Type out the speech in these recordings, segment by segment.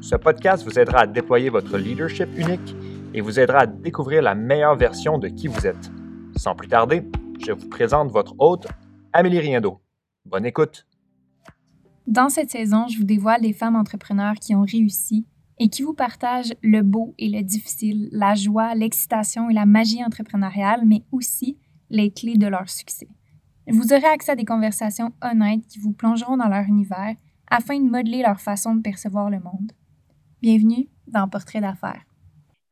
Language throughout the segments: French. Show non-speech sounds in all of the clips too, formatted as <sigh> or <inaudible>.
ce podcast vous aidera à déployer votre leadership unique et vous aidera à découvrir la meilleure version de qui vous êtes. Sans plus tarder, je vous présente votre hôte, Amélie Riendo. Bonne écoute. Dans cette saison, je vous dévoile des femmes entrepreneurs qui ont réussi et qui vous partagent le beau et le difficile, la joie, l'excitation et la magie entrepreneuriale, mais aussi les clés de leur succès. Vous aurez accès à des conversations honnêtes qui vous plongeront dans leur univers afin de modeler leur façon de percevoir le monde. Bienvenue dans Portrait d'affaires.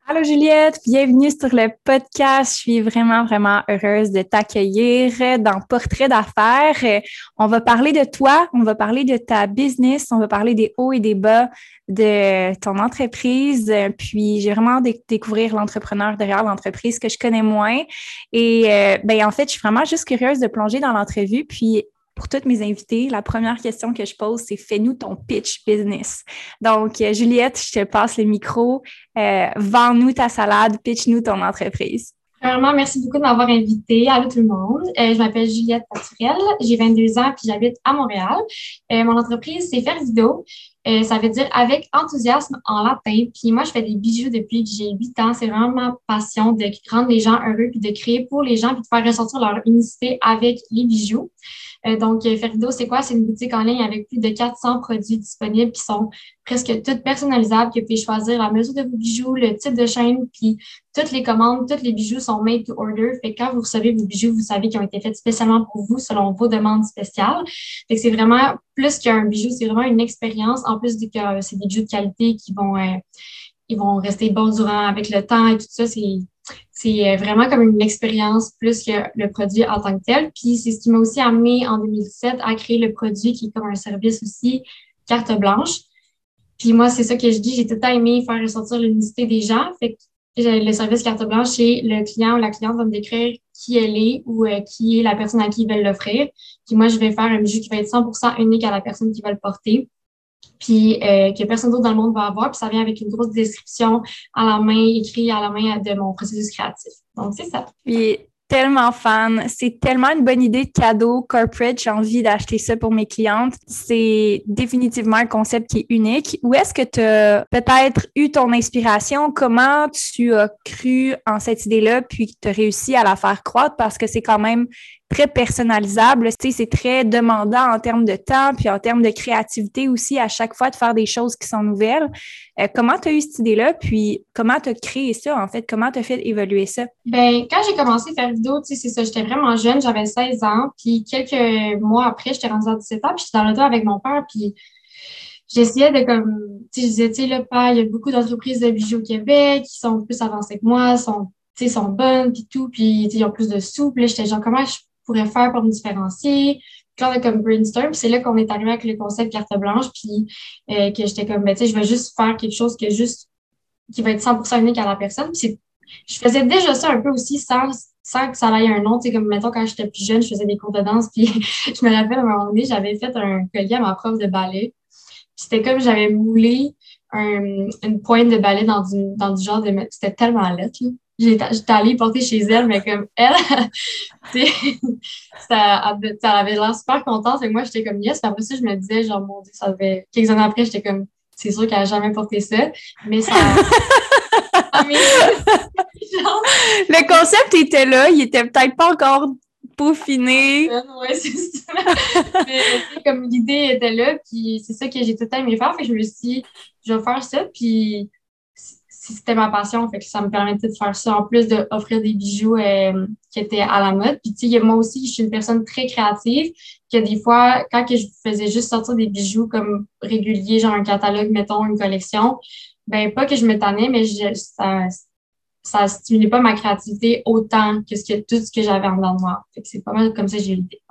Allô Juliette, bienvenue sur le podcast. Je suis vraiment, vraiment heureuse de t'accueillir dans Portrait d'affaires. On va parler de toi, on va parler de ta business, on va parler des hauts et des bas de ton entreprise. Puis j'ai vraiment découvrir l'entrepreneur derrière l'entreprise que je connais moins. Et euh, ben en fait, je suis vraiment juste curieuse de plonger dans l'entrevue. Puis pour toutes mes invités, la première question que je pose, c'est fais-nous ton pitch business. Donc, euh, Juliette, je te passe le micro. Euh, Vends-nous ta salade, pitch-nous ton entreprise. Premièrement, merci beaucoup de m'avoir invité. Allô tout le monde. Euh, je m'appelle Juliette Paturel. J'ai 22 ans puis j'habite à Montréal. Euh, mon entreprise, c'est Faire. Euh, ça veut dire avec enthousiasme en latin. Puis moi, je fais des bijoux depuis que j'ai 8 ans. C'est vraiment ma passion de rendre les gens heureux puis de créer pour les gens puis de faire ressortir leur unicité avec les bijoux. Euh, donc, euh, Ferido, c'est quoi? C'est une boutique en ligne avec plus de 400 produits disponibles qui sont presque toutes personnalisables, que vous pouvez choisir la mesure de vos bijoux, le type de chaîne, puis toutes les commandes, tous les bijoux sont made to order. Fait que quand vous recevez vos bijoux, vous savez qu'ils ont été faits spécialement pour vous selon vos demandes spéciales. Fait que c'est vraiment plus qu'un bijou, c'est vraiment une expérience. En plus que euh, c'est des bijoux de qualité qui vont, ils vont rester bons durant avec le temps et tout ça. C'est euh, vraiment comme une expérience plus que le produit en tant que tel. Puis c'est ce qui m'a aussi amené en 2017 à créer le produit qui est comme un service aussi, carte blanche. Puis moi, c'est ça que je dis, j'ai tout aimé faire ressortir l'unicité des gens. Fait que le service carte blanche, c'est le client ou la cliente va me décrire qui elle est ou euh, qui est la personne à qui ils veulent l'offrir. Puis moi, je vais faire un bijou qui va être 100% unique à la personne qui va le porter puis euh, que personne d'autre dans le monde va avoir. Puis ça vient avec une grosse description à la main, écrit à la main de mon processus créatif. Donc, c'est ça. Puis tellement fan. C'est tellement une bonne idée de cadeau corporate. J'ai envie d'acheter ça pour mes clientes. C'est définitivement un concept qui est unique. Où est-ce que tu as peut-être eu ton inspiration? Comment tu as cru en cette idée-là puis tu as réussi à la faire croître? Parce que c'est quand même très personnalisable. Tu sais, c'est très demandant en termes de temps, puis en termes de créativité aussi, à chaque fois de faire des choses qui sont nouvelles. Euh, comment tu as eu cette idée-là, puis comment tu as créé ça, en fait? Comment tu as fait évoluer ça? Ben quand j'ai commencé à faire vidéo, tu sais, c'est ça, j'étais vraiment jeune, j'avais 16 ans, puis quelques mois après, j'étais rendue à 17 ans, puis j'étais dans le dos avec mon père, puis j'essayais de comme, tu sais, je disais, tu sais, le père, il y a beaucoup d'entreprises de bijoux au Québec qui sont plus avancées que moi, sont, tu sais, sont bonnes, puis tout, puis ils ont plus de sous, puis là, j'étais genre, comment je pourrais faire pour me différencier. Puis là, on a comme brainstorm. C'est là qu'on est arrivé avec le concept carte blanche. Puis euh, que j'étais comme, ben, tu sais, je vais juste faire quelque chose juste, qui va être 100% unique à la personne. Puis je faisais déjà ça un peu aussi sans, sans que ça aille un nom. Tu sais, comme, mettons, quand j'étais plus jeune, je faisais des cours de danse. Puis <laughs> je me rappelle, à un moment donné, j'avais fait un collier à ma prof de ballet. C'était comme j'avais moulé une pointe de ballet dans du, dans du genre de... C'était tellement lettre, là j'étais allée porter chez elle, mais comme elle, <laughs> ça, ça avait l'air super contente. Et moi, j'étais comme yes. Puis après ça, je me disais, genre, mon Dieu, ça avait. Quelques années après, j'étais comme, c'est sûr qu'elle n'a jamais porté ça. Mais ça. <laughs> <laughs> Le concept était là, il était peut-être pas encore peaufiné. Ouais, c'est ça. mais, comme l'idée était là, puis c'est ça que j'ai tout le temps aimé faire. Fait que je me suis dit, je vais faire ça, puis c'était ma passion, fait que ça me permettait de faire ça en plus d'offrir des bijoux euh, qui étaient à la mode. Puis tu sais, moi aussi, je suis une personne très créative, que des fois, quand que je faisais juste sortir des bijoux comme réguliers, genre un catalogue, mettons, une collection, ben pas que je me tannais, mais ça, ça stimulait pas ma créativité autant que, ce que tout ce que j'avais en dedans de moi. Fait que c'est pas mal comme ça j'ai eu l'idée.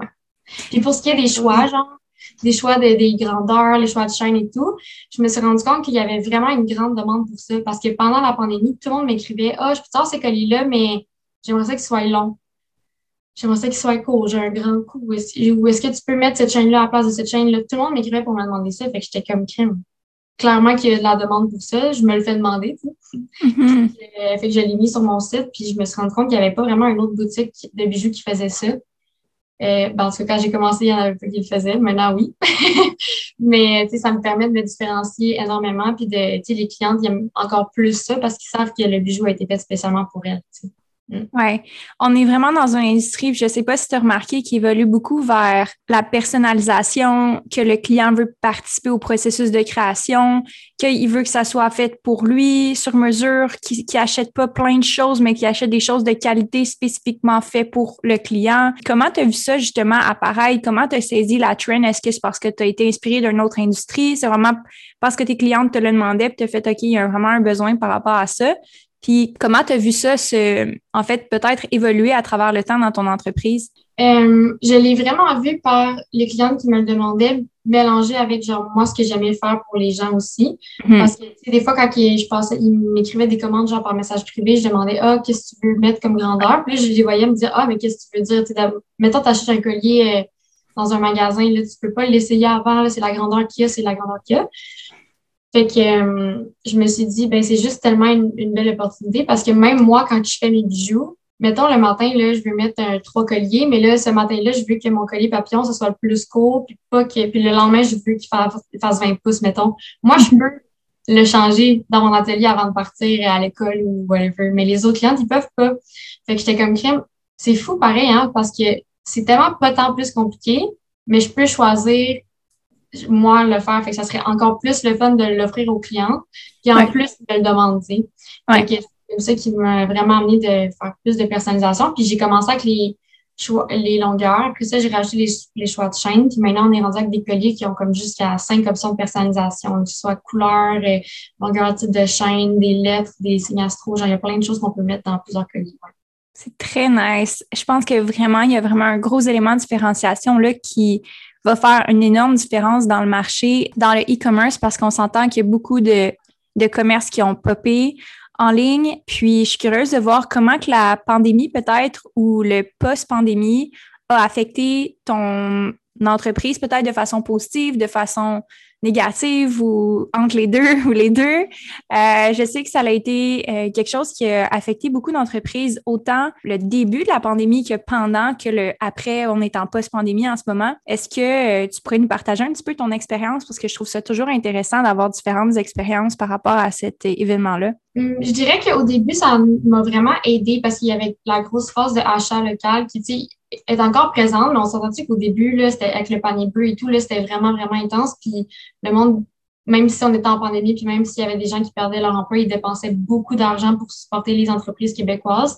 Puis pour ce qui est des choix, genre, des choix de, des grandeurs, les choix de chaîne et tout, je me suis rendu compte qu'il y avait vraiment une grande demande pour ça parce que pendant la pandémie, tout le monde m'écrivait Ah, oh, je peux avoir ces colis-là, mais j'aimerais ça qu'ils soient longs. J'aimerais ça qu'ils soient courts, j'ai un grand coup. Ou est-ce que tu peux mettre cette chaîne-là à la place de cette chaîne-là? Tout le monde m'écrivait pour me demander ça, fait que j'étais comme crime. Clairement qu'il y a de la demande pour ça, je me le fais demander. Mm-hmm. fait que je l'ai mis sur mon site, puis je me suis rendu compte qu'il n'y avait pas vraiment une autre boutique de bijoux qui faisait ça. Euh, ben, en tout cas, quand j'ai commencé, il y en avait pas qui le faisaient. Maintenant, oui. <laughs> Mais ça me permet de me différencier énormément. Puis de, les clientes aiment encore plus ça parce qu'ils savent que le bijou a été fait spécialement pour elles. Oui, on est vraiment dans une industrie, je ne sais pas si tu as remarqué, qui évolue beaucoup vers la personnalisation, que le client veut participer au processus de création, qu'il veut que ça soit fait pour lui, sur mesure, qu'il n'achète pas plein de choses, mais qu'il achète des choses de qualité spécifiquement faites pour le client. Comment tu as vu ça justement apparaître? Comment tu as saisi la trend? Est-ce que c'est parce que tu as été inspiré d'une autre industrie? C'est vraiment parce que tes clientes te le demandaient et tu as fait OK, il y a vraiment un besoin par rapport à ça. Puis comment tu as vu ça se, en fait, peut-être évoluer à travers le temps dans ton entreprise? Euh, je l'ai vraiment vu par les clients qui me le demandaient, mélanger avec genre moi ce que j'aimais faire pour les gens aussi. Mhm. Parce que des fois, quand je passais, ils m'écrivaient des commandes genre par message privé, je demandais Ah, qu'est-ce que tu veux mettre comme grandeur? Puis là, je les voyais me dire Ah, mais qu'est-ce que tu veux dire? mettons, tu achètes un collier euh, dans un magasin, là, tu peux pas l'essayer avant, c'est la grandeur qu'il y a, c'est la grandeur qu'il y a. Fait que euh, je me suis dit, ben c'est juste tellement une, belle opportunité parce que même moi, quand je fais mes bijoux, mettons le matin, là, je veux mettre un trois colliers, mais là, ce matin-là, je veux que mon collier papillon, ce soit le plus court, puis pas que. Puis le lendemain, je veux qu'il fasse 20 pouces, mettons. Moi, je peux le changer dans mon atelier avant de partir à l'école ou whatever. Mais les autres clients, ils peuvent pas. Fait que j'étais comme crème. C'est fou pareil, hein, parce que c'est tellement pas tant plus compliqué, mais je peux choisir moi le faire. Fait que ça serait encore plus le fun de l'offrir aux clients, puis en plus de le demander. C'est ça qui m'a vraiment amené de faire plus de personnalisation. Puis j'ai commencé avec les les longueurs. Puis ça, j'ai rajouté les, les, choix de chaîne. Puis maintenant, on est rendu avec des colliers qui ont comme jusqu'à cinq options de personnalisation, que ce soit couleur, euh, longueur type de chaîne, des lettres, des signes astro. Genre, il y a plein de choses qu'on peut mettre dans plusieurs colliers. C'est très nice. Je pense que vraiment, il y a vraiment un gros élément de différenciation là qui va faire une énorme différence dans le marché, dans le e-commerce, parce qu'on s'entend qu'il y a beaucoup de, de commerces qui ont popé en ligne. Puis, je suis curieuse de voir comment que la pandémie, peut-être, ou le post-pandémie, a affecté ton entreprise, peut-être de façon positive, de façon négative ou entre les deux <laughs> ou les deux. Euh, je sais que ça a été euh, quelque chose qui a affecté beaucoup d'entreprises, autant le début de la pandémie que pendant que le après, on est en post-pandémie en ce moment. Est-ce que euh, tu pourrais nous partager un petit peu ton expérience? Parce que je trouve ça toujours intéressant d'avoir différentes expériences par rapport à cet événement-là? Hum, je dirais qu'au début, ça m'a vraiment aidé parce qu'il y avait la grosse phase de achat local qui, tu est encore présente, mais on s'entend qu'au début, là, c'était avec le panier bleu et tout, là, c'était vraiment, vraiment intense. Puis le monde, même si on était en pandémie, puis même s'il y avait des gens qui perdaient leur emploi, ils dépensaient beaucoup d'argent pour supporter les entreprises québécoises.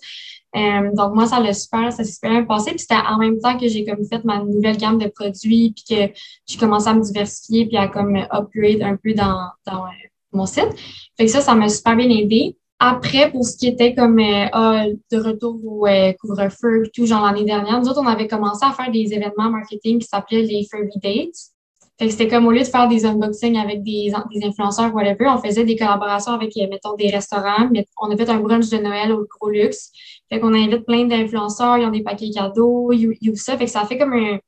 Euh, donc, moi, ça l'a super, ça s'est super bien passé. Puis c'était en même temps que j'ai comme fait ma nouvelle gamme de produits, puis que j'ai commencé à me diversifier, puis à comme upgrade un peu dans, dans euh, mon site. Fait que ça, ça m'a super bien aidé. Après, pour ce qui était comme euh, ah, de retour au euh, couvre-feu tout, genre l'année dernière, nous autres, on avait commencé à faire des événements marketing qui s'appelaient les Furby Dates. Fait que c'était comme au lieu de faire des unboxings avec des, des influenceurs, whatever, on faisait des collaborations avec, euh, mettons, des restaurants. On a fait un brunch de Noël au gros luxe. Fait qu'on invite plein d'influenceurs, ils ont des paquets cadeaux, you, you, ça. Fait que ça fait comme un,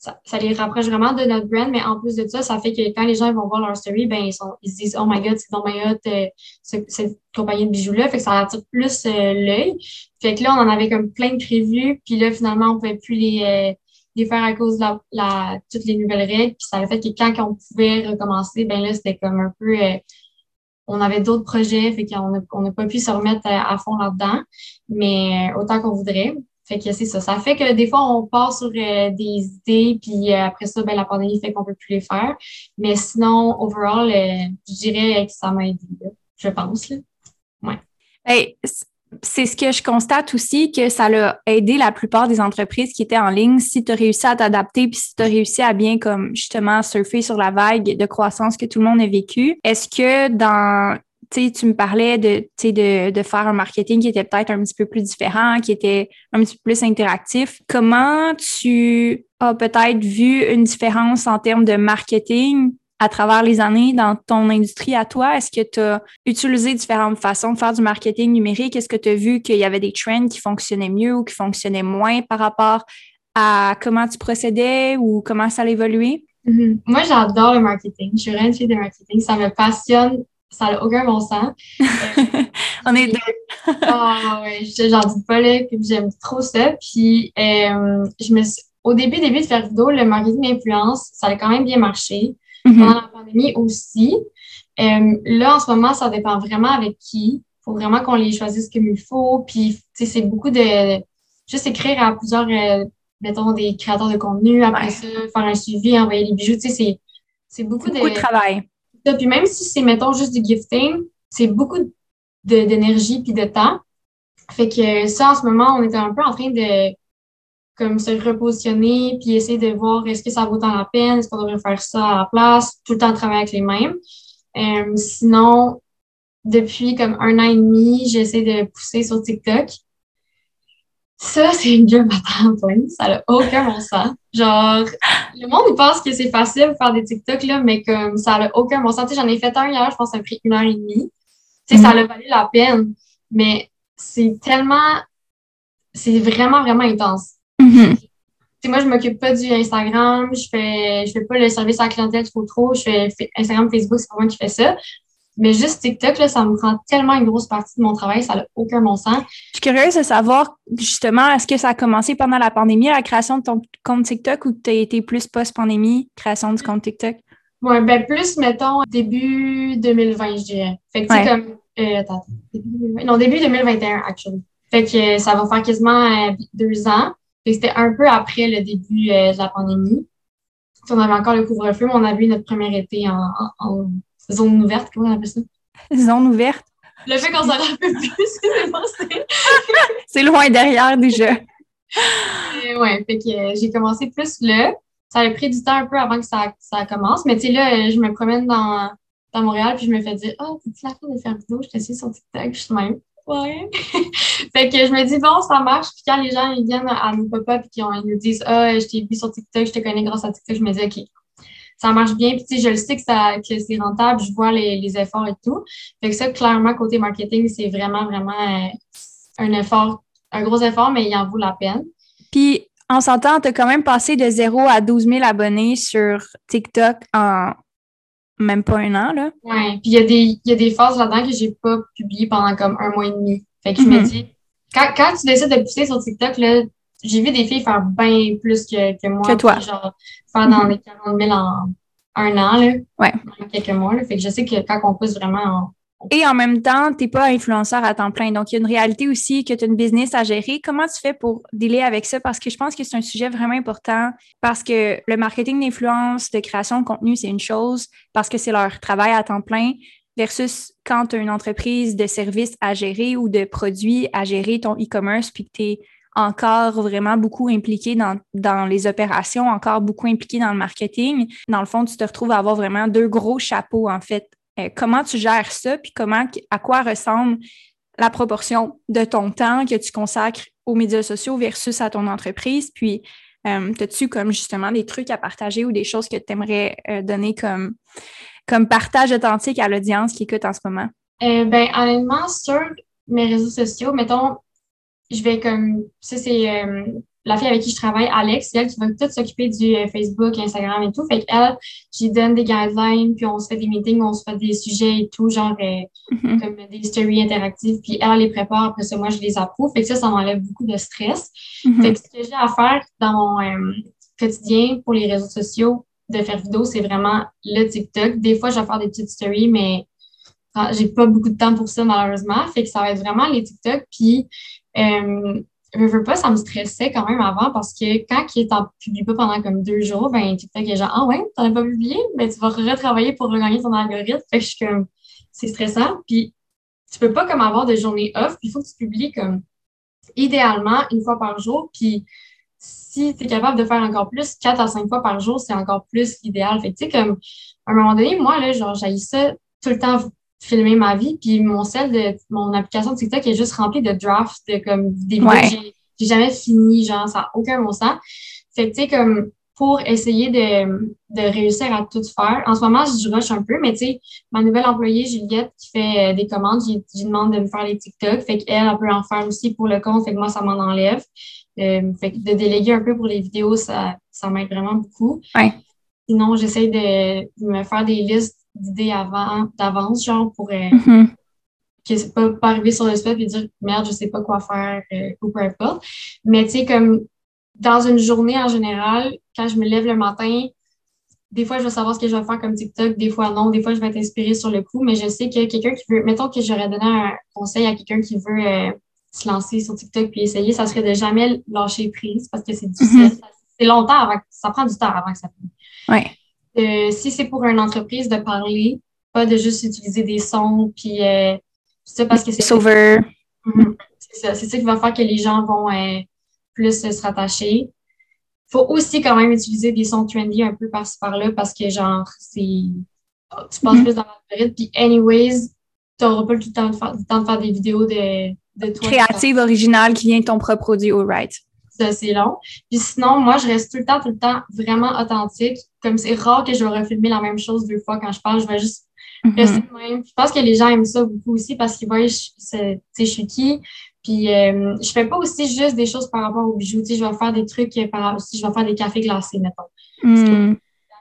ça, les rapproche vraiment de notre brand, mais en plus de ça, ça fait que quand les gens vont voir leur story, ben, ils, sont, ils se disent Oh my god, c'est dans my hot, euh, cette compagnie de bijoux-là. Fait que ça attire plus euh, l'œil. Fait que là, on en avait comme plein de prévus, puis là, finalement, on pouvait plus les, euh, les faire à cause de la, la, toutes les nouvelles règles. Puis ça fait que quand on pouvait recommencer, ben là, c'était comme un peu on avait d'autres projets, fait qu'on n'a pas pu se remettre à, à fond là-dedans, mais autant qu'on voudrait. Fait que c'est ça. Ça fait que des fois, on part sur euh, des idées, puis euh, après ça, ben, la pandémie fait qu'on peut plus les faire. Mais sinon, overall, euh, je dirais que ça m'a aidé, je pense. Là. C'est ce que je constate aussi, que ça a aidé la plupart des entreprises qui étaient en ligne. Si tu as réussi à t'adapter, puis si tu as réussi à bien, comme justement, surfer sur la vague de croissance que tout le monde a vécu, est-ce que dans tu me parlais de, de, de faire un marketing qui était peut-être un petit peu plus différent, qui était un petit peu plus interactif. Comment tu as peut-être vu une différence en termes de marketing à travers les années dans ton industrie à toi? Est-ce que tu as utilisé différentes façons de faire du marketing numérique? Est-ce que tu as vu qu'il y avait des trends qui fonctionnaient mieux ou qui fonctionnaient moins par rapport à comment tu procédais ou comment ça allait évoluer? Mm-hmm. Moi, j'adore le marketing. Je suis vraiment fille de marketing. Ça me passionne. Ça n'a aucun bon sens. <laughs> On est deux. ah ouais, j'en dis pas là, puis j'aime trop ça. Puis euh, je me au début, début de faire vidéo, le marketing d'influence, ça a quand même bien marché. Mm-hmm. Pendant la pandémie aussi. Euh, là, en ce moment, ça dépend vraiment avec qui. Il faut vraiment qu'on les choisisse comme il faut. Puis, c'est beaucoup de juste écrire à plusieurs euh, mettons, des créateurs de contenu, après ça, faire un suivi, envoyer les bijoux, tu sais, c'est beaucoup de... Beaucoup de travail. Puis même si c'est, mettons, juste du gifting, c'est beaucoup d'énergie puis de temps. Fait que ça, en ce moment, on était un peu en train de comme se repositionner puis essayer de voir est-ce que ça vaut tant la peine, est-ce qu'on devrait faire ça à la place, tout le temps travailler avec les mêmes. Euh, sinon, depuis comme un an et demi, j'essaie de pousser sur TikTok. Ça, c'est une job à temps plein. Ça n'a aucun bon sens. Genre, le monde, il pense que c'est facile de faire des TikTok, là, mais comme ça n'a aucun bon sens. Tu sais, j'en ai fait un hier, je pense que ça a pris une heure et demie. Tu sais, ça a valu la peine. Mais c'est tellement, c'est vraiment, vraiment intense. Mm-hmm. Tu sais, moi, je m'occupe pas du Instagram, je fais, je fais pas le service à la clientèle trop trop, je fais Instagram, Facebook, c'est pas moi qui fais ça. Mais juste TikTok, là, ça me prend tellement une grosse partie de mon travail, ça n'a aucun bon sens. Je suis curieuse de savoir, justement, est-ce que ça a commencé pendant la pandémie, la création de ton compte TikTok, ou tu as été plus post-pandémie, création du compte TikTok? Oui, ben plus, mettons, début 2020, je dirais. Fait que, tu comme. Euh, attends, début Non, début 2021, actually. Fait que ça va faire quasiment euh, deux ans. Fait que c'était un peu après le début euh, de la pandémie. on avait encore le couvre-feu, mais on a vu notre premier été en Zone ouverte, comment on appelle ça? Zone ouverte. Le fait qu'on s'en rappelle plus, c'est <laughs> C'est loin derrière déjà. Oui, fait que euh, j'ai commencé plus là. Ça a pris du temps un peu avant que ça, ça commence. Mais tu sais, là, je me promène dans, dans Montréal, puis je me fais dire Ah, oh, t'es-tu la fin de faire vidéo? Je t'essaie sur TikTok. Je suis même. Ouais. <laughs> fait que je me dis, bon, ça marche. Puis quand les gens ils viennent à nos papa et qu'ils nous disent Ah, je t'ai vu sur TikTok, je te connais grâce à TikTok, je me dis, OK, ça marche bien. Puis, tu sais, je le sais que, ça, que c'est rentable, je vois les, les, efforts et tout. Fait que ça, clairement, côté marketing, c'est vraiment, vraiment euh, un effort, un gros effort, mais il en vaut la peine. Puis, en s'entend, tu as quand même passé de 0 à 12 000 abonnés sur TikTok en même pas un an, là. Oui, puis il y, a des, y a des phases là-dedans que j'ai pas publiées pendant comme un mois et demi. Fait que je me mm-hmm. dis, quand, quand tu décides de pousser sur TikTok, là, j'ai vu des filles faire bien plus que, que moi. Que toi. genre, faire dans les 40 000 en un an, là. Ouais. En quelques mois, là. Fait que je sais que quand on pousse vraiment, et en même temps, tu n'es pas influenceur à temps plein. Donc, il y a une réalité aussi que tu as une business à gérer. Comment tu fais pour dealer avec ça? Parce que je pense que c'est un sujet vraiment important parce que le marketing d'influence, de création de contenu, c'est une chose parce que c'est leur travail à temps plein versus quand tu as une entreprise de services à gérer ou de produits à gérer ton e-commerce puis que tu es encore vraiment beaucoup impliqué dans, dans, les opérations, encore beaucoup impliqué dans le marketing. Dans le fond, tu te retrouves à avoir vraiment deux gros chapeaux, en fait. Euh, comment tu gères ça, puis comment, à quoi ressemble la proportion de ton temps que tu consacres aux médias sociaux versus à ton entreprise? Puis, euh, as-tu comme justement des trucs à partager ou des choses que tu aimerais euh, donner comme, comme partage authentique à l'audience qui écoute en ce moment? ben, honnêtement, sur mes réseaux sociaux, mettons, je vais comme, ça c'est euh, la fille avec qui je travaille, Alex, c'est elle qui va tout s'occuper du euh, Facebook, Instagram et tout. Fait qu'elle, j'y donne des guidelines, puis on se fait des meetings, on se fait des sujets et tout, genre euh, mm-hmm. comme des stories interactives, puis elle les prépare, après ça, moi je les approuve. Fait que ça, ça m'enlève beaucoup de stress. Mm-hmm. Fait que ce que j'ai à faire dans mon quotidien pour les réseaux sociaux de faire vidéo, c'est vraiment le TikTok. Des fois, je vais faire des petites stories, mais j'ai pas beaucoup de temps pour ça, malheureusement. Fait que ça va être vraiment les TikTok. Puis euh, je veux pas, ça me stressait quand même avant parce que quand il t'en publie pas pendant comme deux jours, ben TikTok est genre Ah ouais, t'en as pas publié, ben tu vas retravailler pour regagner ton algorithme. Fait que je suis comme c'est stressant. Puis tu peux pas comme avoir des journées off, puis il faut que tu publies comme idéalement une fois par jour. Puis si tu es capable de faire encore plus, quatre à cinq fois par jour, c'est encore plus idéal. Fait que tu sais, comme à un moment donné, moi, là, genre, j'ai ça tout le temps filmer ma vie. Puis mon sel de mon application de TikTok est juste remplie de drafts, de comme des vidéos Ouais. que j'ai- jamais fini, genre, ça n'a aucun bon sens. Fait que, tu sais, comme pour essayer de, de réussir à tout faire. En ce moment, je rush un peu, mais tu sais, ma nouvelle employée, Juliette, qui fait euh, des commandes, j'ai j'ai demandé de me faire les TikTok. Fait qu'elle, elle peut en faire aussi pour le compte. Fait que moi, ça m'en enlève. Euh, fait que de déléguer un peu pour les vidéos, ça, ça m'aide vraiment beaucoup. Ouais. Sinon, j'essaie de me faire des listes d'idées avant, d'avance, genre, pour euh, Mhm. que c'est pas, pas arriver sur le spot et dire merde, je sais pas quoi faire euh, ou peu importe. Mais tu sais, comme dans une journée en général, quand je me lève le matin, des fois je vais savoir ce que je vais faire comme TikTok, des fois non, des fois je vais être inspirée sur le coup, mais je sais que quelqu'un qui veut, mettons que j'aurais donné un conseil à quelqu'un qui veut euh, se lancer sur TikTok puis essayer, ça serait de jamais lâcher prise parce que c'est difficile. Mhm. Ça- C'est longtemps avant, que- ça prend du temps avant que ça finisse. Ouais. Si c'est pour une entreprise de parler, pas de juste utiliser des sons, puis euh, ça parce que c'est Sauveur. Mhm. c'est ça, c'est ça qui va faire que les gens vont euh, plus se rattacher. Faut aussi quand même utiliser des sons trendy un peu par-ci par-là parce que genre c'est tu passes Mhm. plus dans l'algorithme puis anyways t'auras pas tout le temps de faire, temps de faire des vidéos de de toi Créative, originale, qui vient de ton propre produit au right. C'est long. Puis sinon, moi, je reste tout le temps, tout le temps vraiment authentique. Comme c'est rare que je vais refilmer la même chose deux fois quand je parle, je vais juste rester de même. Je pense que les gens aiment ça beaucoup aussi parce qu'ils voient, tu sais, je suis qui. Puis euh, je fais pas aussi juste des choses par rapport aux bijoux. Tu sais, je vais faire des trucs par aussi, je vais faire des cafés glacés, mettons. Mhm.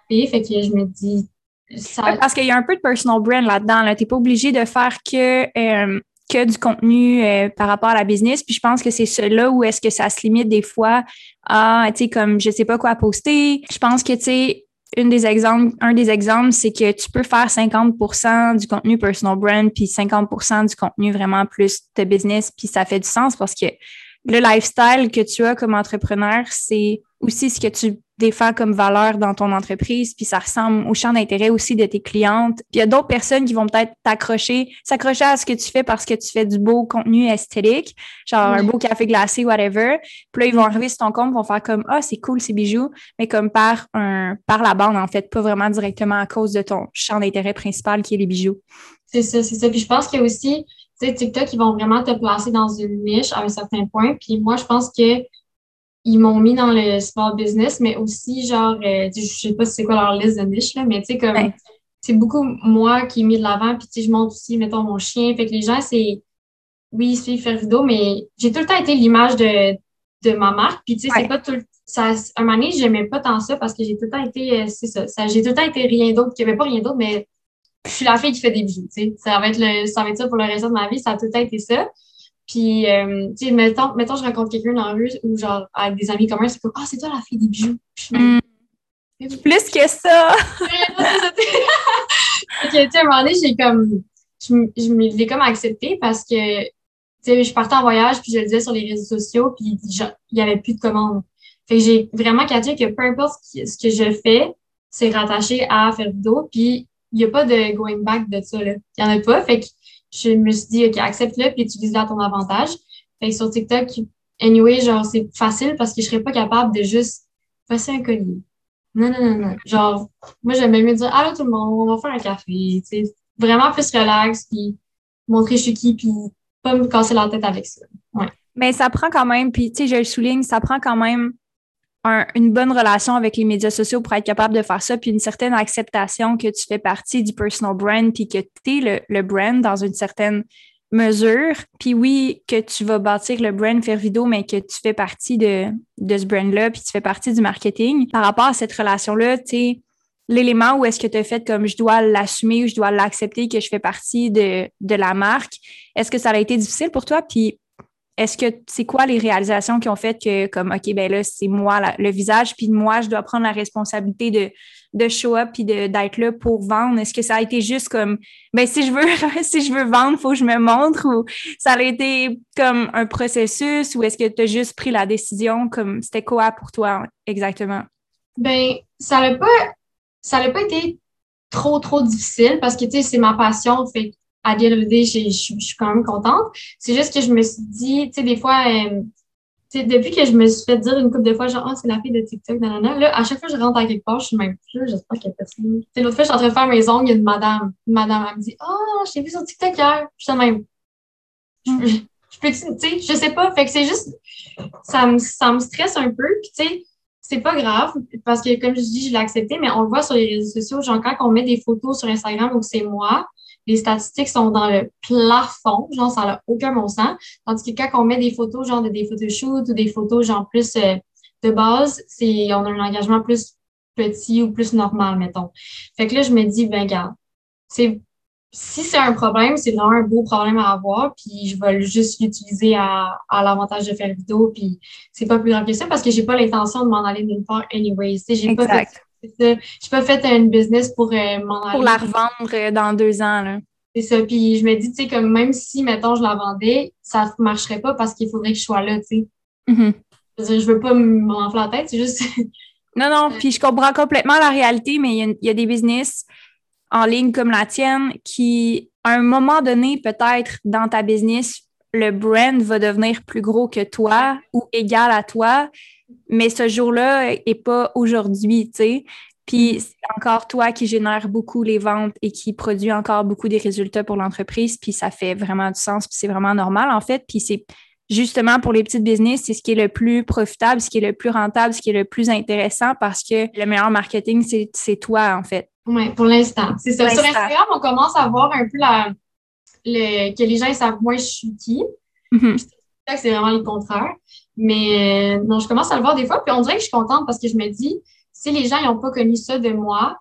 Et fait que je me dis, ça, parce qu'il y a un peu de personal brand là-dedans. Là. Tu n'es pas obligé de faire que, euh, que du contenu euh, par rapport à la business. Puis je pense que c'est cela où est-ce que ça se limite des fois à, tu sais, comme je sais pas quoi poster. Je pense que, tu sais, des exemples, un des exemples, c'est que tu peux faire 50% du contenu personal brand puis 50% du contenu vraiment plus de business. Puis ça fait du sens parce que le lifestyle que tu as comme entrepreneur, c'est aussi ce que tu défends comme valeur dans ton entreprise, puis ça ressemble au champ d'intérêt aussi de tes clientes. Puis il y a d'autres personnes qui vont peut-être t'accrocher, s'accrocher à ce que tu fais parce que tu fais du beau contenu esthétique, genre un beau café glacé, whatever. Puis là, ils vont arriver sur ton compte, vont faire comme Ah, c'est cool ces bijoux, mais comme par un par la bande, en fait, pas vraiment directement à cause de ton champ d'intérêt principal qui est les bijoux. C'est ça, c'est ça. Puis je pense qu'il y a aussi, sais, TikTok, ils vont vraiment te placer dans une niche à un certain point. Puis moi, je pense que ils m'ont mis dans le small business, mais aussi, genre, euh, je sais pas si c'est quoi leur liste de niche, là, mais tu sais, comme, Ouais. c'est beaucoup moi qui ai mis de l'avant. Puis tu sais, je montre aussi, mettons, mon chien. Fait que les gens, c'est, oui, ils suivent faire vidéo, mais j'ai tout le temps été l'image de, de ma marque. Puis tu sais, Ouais. c'est pas tout le ça, un moment donné, j'aimais pas tant ça parce que j'ai tout le temps été, euh, c'est ça, ça j'ai tout le temps été rien d'autre, qu'il y avait pas rien d'autre, mais je suis la fille qui fait des bijoux, tu sais. Ça va être le, ça va être ça pour le reste de ma vie, ça a tout le temps été ça. Puis, euh, tu sais, mettons, mettons, je rencontre quelqu'un dans la rue ou genre avec des amis communs, c'est comme, ah, c'est toi la fille des bijoux. Puis Mm. Plus que ça! <laughs> Fait que, tu sais, à un moment donné, j'ai comme, je, me l'ai comme accepté parce que, tu sais, je partais en voyage, puis je le disais sur les réseaux sociaux, puis il y avait plus de commandes. Fait que j'ai vraiment catché que peu importe ce, que je fais, c'est rattaché à faire vidéo, puis il n'y a pas de going back de ça, là. Il n'y en a pas. Fait que je me suis dit, OK, accepte-le, puis utilise-le à ton avantage. Fait que sur TikTok, anyway, genre, c'est facile parce que je serais pas capable de juste passer un collier. Non, non, non, non. Genre, moi, j'aimais mieux dire, allô tout le monde, on va faire un café, tu sais. Vraiment plus relax, puis montrer je suis qui, puis pas me casser la tête avec ça. Mais ça prend quand même, puis tu sais, je le souligne, ça prend quand même un- une bonne relation avec les médias sociaux pour être capable de faire ça, puis une certaine acceptation que tu fais partie du personal brand, puis que tu es le, brand dans une certaine mesure. Puis oui, que tu vas bâtir le brand faire vidéo, mais que tu fais partie de, de ce brand-là, puis tu fais partie du marketing. Par rapport à cette relation-là, tu sais, l'élément où est-ce que tu as fait comme je dois l'assumer ou je dois l'accepter que je fais partie de, la marque, est-ce que ça a été difficile pour toi? Est-ce que c'est quoi les réalisations qui ont fait que, comme, OK, ben là, c'est moi le visage, puis moi, je dois prendre la responsabilité de, de show up puis d'être là pour vendre? Est-ce que ça a été juste comme, ben si je veux, <laughs> si je veux vendre, il faut que je me montre ou ça a été comme un processus ou est-ce que tu as juste pris la décision comme c'était quoi pour toi exactement? Ben, ça l'a pas, ça pas été trop, trop difficile parce que, tu sais, c'est ma passion. Fait à dire le day, je suis quand même contente. C'est juste que je me suis dit, tu sais, des fois, euh, depuis que je me suis fait dire une couple de fois, genre, oh, c'est la fille de TikTok, nanana, là, à chaque fois que je rentre à quelque part, je suis même plus, j'espère qu'il y a personne. l'autre fois, je suis en train de faire mes ongles, il y a une madame. Une madame, elle me dit, oh, je t'ai vu sur TikTok hier. Je suis même. Je, je peux, tu sais, je sais pas. Fait que c'est juste, ça me, ça me stresse un peu. Puis, tu sais, c'est pas grave parce que, comme je dis, je l'ai accepté, mais on le voit sur les réseaux sociaux. Genre, quand on met des photos sur Instagram où c'est moi, les statistiques sont dans le plafond, genre ça n'a aucun bon sens. Tandis que quand on met des photos, genre de des photoshoots ou des photos genre plus euh, de base, c'est on a un engagement plus petit ou plus normal, mettons. Fait que là, je me dis, ben regarde, c'est si c'est un problème, c'est vraiment un beau problème à avoir, puis je vais juste l'utiliser à, à l'avantage de faire vidéo, puis c'est pas plus grave que ça parce que j'ai pas l'intention de m'en aller nulle part anyways. J'ai pas je J'ai pas fait un business pour euh, m'en aller. Pour la revendre euh, dans deux ans, là. C'est ça. Puis je me dis, tu sais, comme même si, mettons, je la vendais, ça ne marcherait pas parce qu'il faudrait que je sois là, tu sais. Mm-hmm. Je, veux pas m'enfler la tête, c'est juste. <laughs> non, non, puis je comprends complètement la réalité, mais il y, a des business en ligne comme la tienne qui, à un moment donné, peut-être dans ta business, le brand va devenir plus gros que toi ou égal à toi mais ce jour-là n'est pas aujourd'hui, tu sais. Puis mm. c'est encore toi qui génère beaucoup les ventes et qui produit encore beaucoup des résultats pour l'entreprise. Puis ça fait vraiment du sens. Puis c'est vraiment normal, en fait. Puis c'est justement pour les petites business, c'est ce qui est le plus profitable, ce qui est le plus rentable, ce qui est le plus intéressant parce que le meilleur marketing, c'est toi, en fait. Oui, pour l'instant. C'est ça. Sur Instagram, on commence à voir un peu la, le, que les gens savent moins je suis qui. Mm-hmm. C'est vraiment le contraire. Mais euh, non, je commence à le voir des fois, puis on dirait que je suis contente parce que je me dis, si les gens n'ont pas connu ça de moi,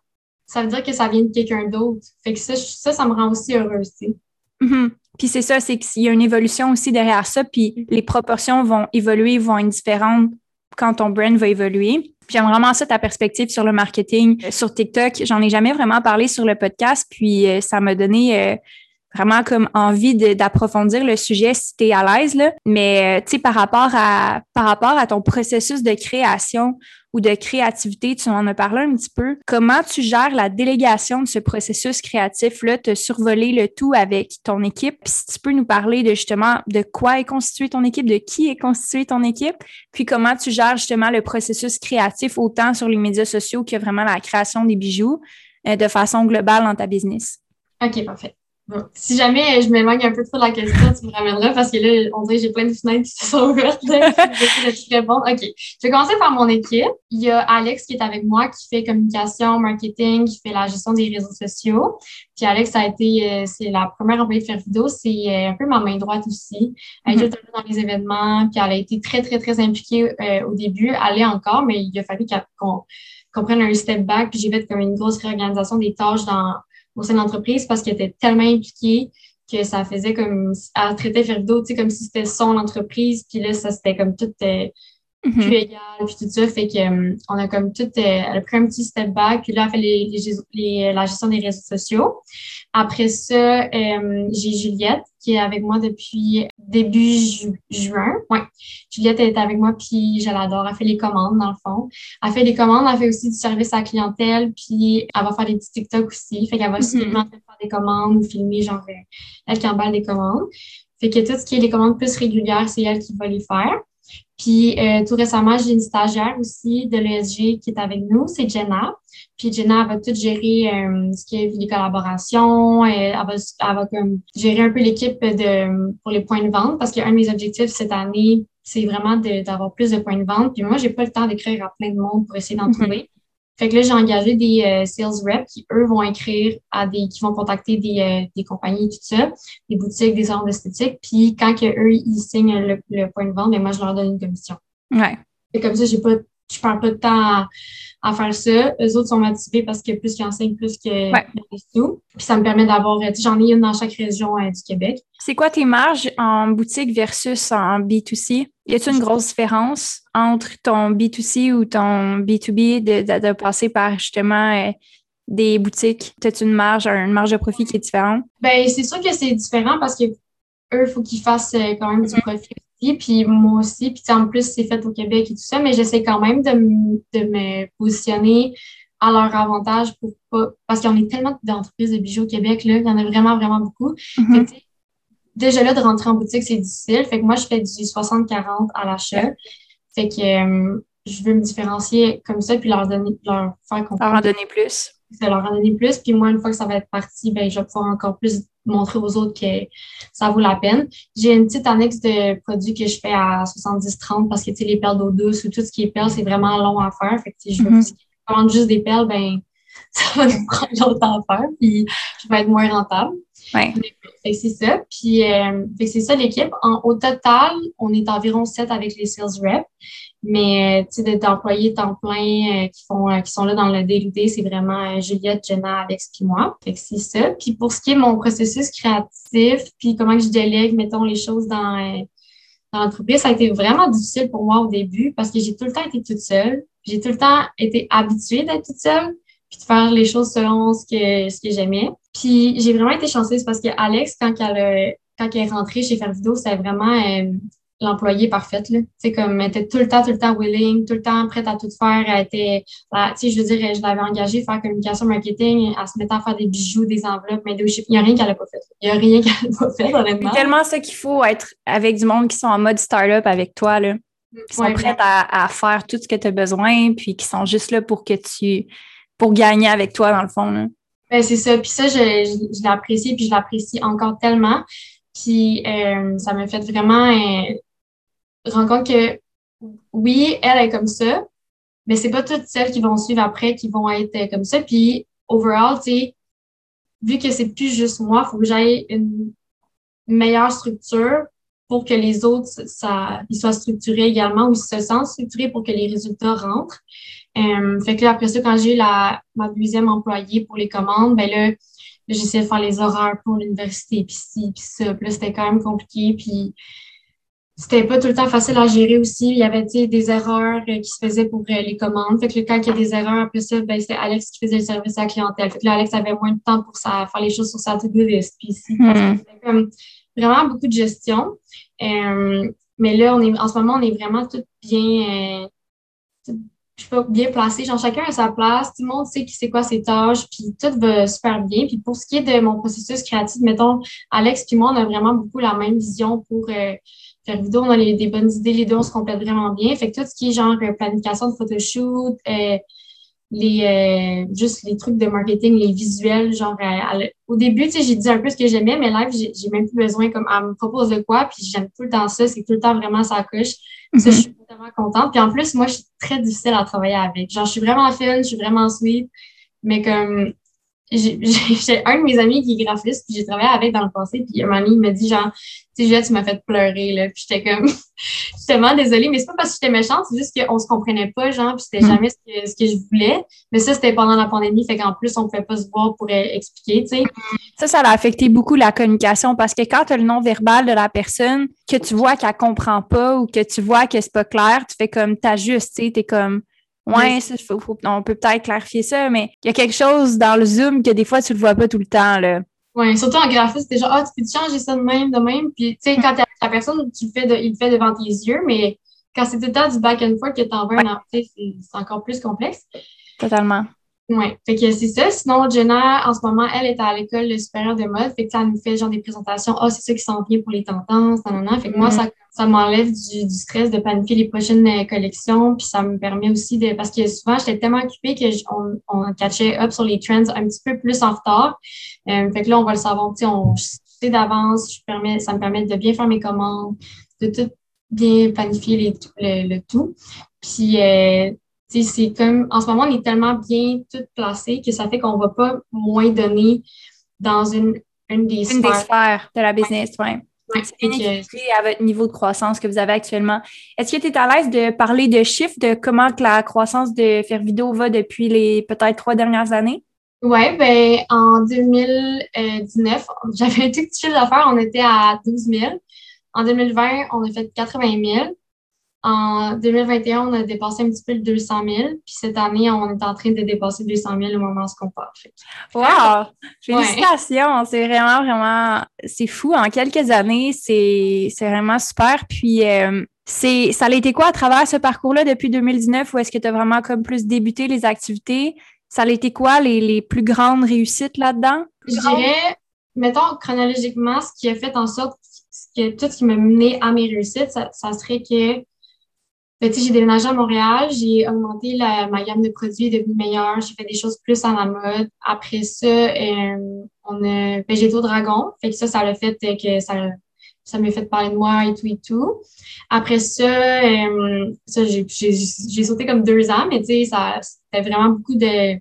ça veut dire que ça vient de quelqu'un d'autre. Fait que ça, ça, ça me rend aussi heureuse, tu mm-hmm. Puis c'est ça, c'est qu'il y a une évolution aussi derrière ça, puis les proportions vont évoluer, vont être différentes quand ton brand va évoluer. J'aime vraiment ça, ta perspective sur le marketing euh, sur TikTok. J'en ai jamais vraiment parlé sur le podcast, puis euh, ça m'a donné vraiment comme envie d'approfondir le sujet si tu es à l'aise. Là. Mais euh, tu sais, par rapport à par rapport à ton processus de création ou de créativité, tu en as parlé un petit peu. Comment tu gères la délégation de ce processus créatif-là, te survoler le tout avec ton équipe? Puis si tu peux nous parler de justement de quoi est constituée ton équipe, de qui est constituée ton équipe, puis comment tu gères justement le processus créatif autant sur les médias sociaux que vraiment la création des bijoux euh, de façon globale dans ta business? OK, parfait. Si jamais je m'éloigne un peu trop de la question, tu me ramèneras parce que là, on dirait que j'ai plein de fenêtres qui se <laughs> sont ouvertes. Là, je répondre. OK. Je vais commencer par mon équipe. Il y a Alex qui est avec moi, qui fait communication, marketing, qui fait la gestion des réseaux sociaux. Puis Alex a été, euh, c'est la première employée de faire vidéo. C'est euh, un peu ma main droite aussi. Elle est mm-hmm. un peu dans les événements. Puis elle a été très, très, très impliquée euh, au début. Elle est encore, mais il a fallu qu'on prenne un step back. Puis j'ai fait comme une grosse réorganisation des tâches dans au sein parce qu'elle était tellement impliquée que ça faisait comme elle traitait Ferdo, tu sais, comme si c'était son entreprise, puis là, ça c'était comme tout euh, mm-hmm. plus égal, puis tout ça. Fait que euh, on a comme tout, euh, elle a pris un petit step back, puis là, elle fait les, les, la gestion des réseaux sociaux. Après ça, j'ai Juliette qui est avec moi depuis début juin. Ouais. Juliette est avec moi, puis je l'adore. Elle fait les commandes, dans le fond. Elle fait les commandes, elle fait aussi du service à la clientèle, puis elle va faire des petits TikTok aussi. Fait qu'elle va aussi mm faire des commandes, filmer, genre, euh, elle qui emballe des commandes. Fait que tout ce qui est les commandes plus régulières, c'est elle qui va les faire. Puis euh, tout récemment, j'ai une stagiaire aussi de l'ESG qui est avec nous, c'est Jenna. Puis Jenna va tout gérer euh, ce qui est les collaborations, elle, va, elle va comme gérer un peu l'équipe de pour les points de vente parce qu'un de mes objectifs cette année, c'est vraiment d'avoir plus de points de vente. Puis moi, j'ai pas le temps d'écrire à plein de monde pour essayer d'en mm-hmm. trouver. Fait que là, j'ai engagé des euh, sales reps qui, eux, vont écrire à des, qui vont contacter des, euh, des compagnies, tout ça, des boutiques, des salons d'esthétique. Puis quand que eux, ils signent le, le point de vente, mais ben, moi, je leur donne une commission. Ouais. Et comme ça, j'ai pas, je perds pas de temps à, faire ça. Eux autres sont motivés parce que plus qu'ils enseignent, plus que ouais. tout. Puis ça me permet d'avoir, j'en ai une dans chaque région euh, du Québec. C'est quoi tes marges en boutique versus en B2C? Y a-t-il une grosse différence entre ton B2C ou ton B2B de, passer par justement euh, des boutiques? As-tu une marge, une marge de profit qui est différente? Ben, c'est sûr que c'est différent parce que eux, il faut qu'ils fassent euh, quand même du mm-hmm. profit puis moi aussi. Puis en plus, c'est fait au Québec et tout ça, mais j'essaie quand même de, de me positionner à leur avantage pour pas. Parce qu'il y en a tellement d'entreprises de bijoux au Québec, là, il y en a vraiment, vraiment beaucoup. Mm-hmm déjà là, de rentrer en boutique, c'est difficile. Fait que moi, je fais du 60-40 à l'achat. Fait que euh, je veux me différencier comme ça, puis leur donner, leur faire comprendre. Leur en donner plus. Leur en donner plus. Puis moi, une fois que ça va être parti, ben, je vais pouvoir encore plus montrer aux autres que ça vaut la peine. J'ai une petite annexe de produits que je fais à 70-30 parce que, tu sais, les perles d'eau douce ou tout ce qui est perles, c'est vraiment long à faire. Fait que, si je veux mm juste des perles, ben, <laughs> ça va nous prendre longtemps à faire, puis je vais être moins rentable. Ouais. c'est ça. Puis, euh, c'est ça l'équipe. Au total, on est environ 7 avec les sales reps. Mais, tu sais, d'employés temps plein euh, qui font, euh, qui sont là dans le day c'est vraiment Juliette, Jenna, Alex puis moi. Fait que c'est ça. Puis pour ce qui est mon processus créatif, puis comment que je délègue, mettons, les choses dans, dans l'entreprise, ça a été vraiment difficile pour moi au début parce que j'ai tout le temps été toute seule. J'ai tout le temps été habituée d'être toute seule puis de faire les choses selon ce que, ce que j'aimais. Puis j'ai vraiment été chanceuse parce que Alex, quand elle, quand elle est rentrée chez Faire Vidéo, c'était vraiment euh, l'employée parfaite. Là. sais, comme elle était tout le temps, tout le temps willing, tout le temps prête à tout faire. Elle était, sais, je veux dire, je l'avais engagée à faire communication marketing, à se mettre à faire des bijoux, des enveloppes, mais il n'y a rien qu'elle n'a pas fait. Il n'y a rien qu'elle n'a pas fait, honnêtement. C'est tellement ça qu'il faut être avec du monde qui sont en mode start-up avec toi, là. Qui sont prêts à, à, faire tout ce que tu as besoin, puis qui sont juste là pour que tu pour gagner avec toi, dans le fond. Ben, c'est ça. Puis ça, je, je, l'ai apprécié, puis je l'apprécie encore tellement. Puis euh, ça m'a fait vraiment euh, rendre compte que oui, elle est comme ça, mais c'est pas toutes celles qui vont suivre après qui vont être euh, comme ça. Puis overall, tu sais, vu que c'est plus juste moi, il faut que j'aille une meilleure structure pour que les autres, ça, ils soient structurés également ou se sentent structurés pour que les résultats rentrent. Euh, fait que là, après ça, quand j'ai eu la, ma deuxième employée pour les commandes, ben là, j'essayais de faire les horaires pour l'université, puis ci, puis ça. Puis là, c'était quand même compliqué, puis c'était pas tout le temps facile à gérer aussi. Il y avait des erreurs euh, qui se faisaient pour euh, les commandes. Fait que quand il y a des erreurs, après ça, ben, c'était Alex qui faisait le service à la clientèle. Fait que là, Alex avait moins de temps pour ça, faire les choses sur sa to-do list. Puis c'était comme vraiment beaucoup de gestion. mais là, on est, en ce moment, on est vraiment tout bien, je suis pas bien placée. Genre, chacun a sa place, tout le monde sait qui c'est quoi ses tâches, puis tout va super bien. Puis pour ce qui est de mon processus créatif, mettons, Alex puis moi, on a vraiment beaucoup la même vision pour euh, faire vidéo. On a des bonnes idées, les deux, on se complète vraiment bien. Fait que tout ce qui est genre euh, planification de photoshoot, euh, les euh, juste les trucs de marketing, les visuels, genre au début, tu sais, j'ai dit un peu ce que j'aimais, mais live, j'ai même plus besoin comme elle me propose de quoi, puis j'aime tout le temps ça, c'est tout le temps vraiment sa couche. Ça, je suis vraiment contente. Puis en plus, moi, je suis très difficile à travailler avec. Genre, je suis vraiment fine, je suis vraiment sweet, mais comme <laughs> j'ai un de mes amis qui est graphiste, puis j'ai travaillé avec dans le passé, puis un moment il me dit genre, tu sais, tu m'as fait pleurer, là, puis j'étais comme, <laughs> vraiment désolée, mais c'est pas parce que j'étais méchante, c'est juste qu'on se comprenait pas, genre, puis c'était mm. jamais ce que, ce que je voulais, mais ça, c'était pendant la pandémie, fait qu'en plus, on pouvait pas se voir pour expliquer, tu sais. Ça, ça a affecté beaucoup la communication, parce que quand tu as le non-verbal de la personne, que tu vois qu'elle comprend pas, ou que tu vois que c'est pas clair, tu fais comme, t'ajustes, tu sais, t'es comme, Ouais, on peut peut-être clarifier ça, mais il y a quelque chose dans le Zoom que des fois, tu le vois pas tout le temps. Là. Oui, surtout en graphisme, c'est genre, ah, tu peux changer ça de même, de même? Puis, tu sais, quand la personne, tu le fais il le fait devant tes yeux, mais quand c'est tout le temps du back and forth que tu envoies un c'est encore plus complexe. Totalement. Oui, fait que c'est ça. Sinon, Jenna, en ce moment, elle est à l'école supérieure de mode. Fait que ça nous fait genre des présentations. Ah, c'est ça qui s'en vient pour les tendances, nan, Fait que moi, mm-hmm. ça, ça m'enlève du, du, stress de planifier les prochaines euh, collections. Puis ça me permet aussi de. Parce que souvent, j'étais tellement occupée qu'on on catchait up sur les trends un petit peu plus en retard. Euh, fait que là, on va le savoir. Tu sais, on sait d'avance. Ça me permet de bien faire mes commandes, de tout bien planifier les, le, tout. Puis, euh, c'est comme, en ce moment, on est tellement bien tout placé que ça fait qu'on ne va pas moins donner dans une, une des sphères. Une des sphères de la business, oui. Ouais, c'est à votre niveau de croissance que vous avez actuellement. Est-ce que tu es à l'aise de parler de chiffres, de comment que la croissance de Faire Vidéo va depuis les peut-être trois dernières années? Oui, ben en 2019, <laughs> j'avais un tout petit chiffre d'affaires, on était à 12 000. En 2020, on a fait 80 000. En 2021, on a dépassé un petit peu le 200 000. Puis cette année, on est en train de dépasser 200 000 au moment où on parle. Wow! Félicitations! C'est vraiment, vraiment, c'est fou. En quelques années, c'est vraiment super. Puis, euh, c'est ça a été quoi à travers ce parcours-là depuis 2019 ou est-ce que tu as vraiment comme plus débuté les activités? Ça a été quoi les, les plus grandes réussites là-dedans? Je dirais mettons, chronologiquement, ce qui a fait en sorte que tout ce qui m'a mené à mes réussites, ça, serait que ben, j'ai déménagé à Montréal, j'ai augmenté la, ma gamme de produits, est devenue meilleure, j'ai fait des choses plus à la mode. Après ça, euh, on a, j'ai dragon, fait que ça, ça a fait que ça, ça m'a fait parler de moi et tout et tout. Après ça, euh, ça j'ai sauté comme deux ans, mais tu sais, ça, c'était vraiment beaucoup de,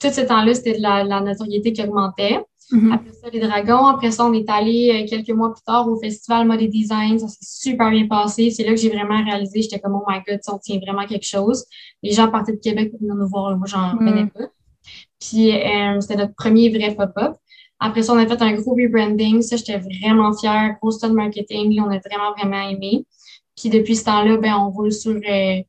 tout ce temps-là, c'était de la, la notoriété qui augmentait. Mm-hmm. Après ça, les dragons. Après ça, on est allé euh, quelques mois plus tard au festival Mode et Design. Ça s'est super bien passé. C'est là que j'ai vraiment réalisé, j'étais comme, oh my god, ça, on tient vraiment quelque chose. Les gens partaient de Québec pour venir nous voir. Moi, j'en revenais pas. Puis, euh, c'était notre premier vrai pop-up. Après ça, on a fait un gros rebranding. Ça, j'étais vraiment fière. Gros style marketing. On a vraiment, vraiment aimé. Puis, depuis ce temps-là, ben, on roule sur euh,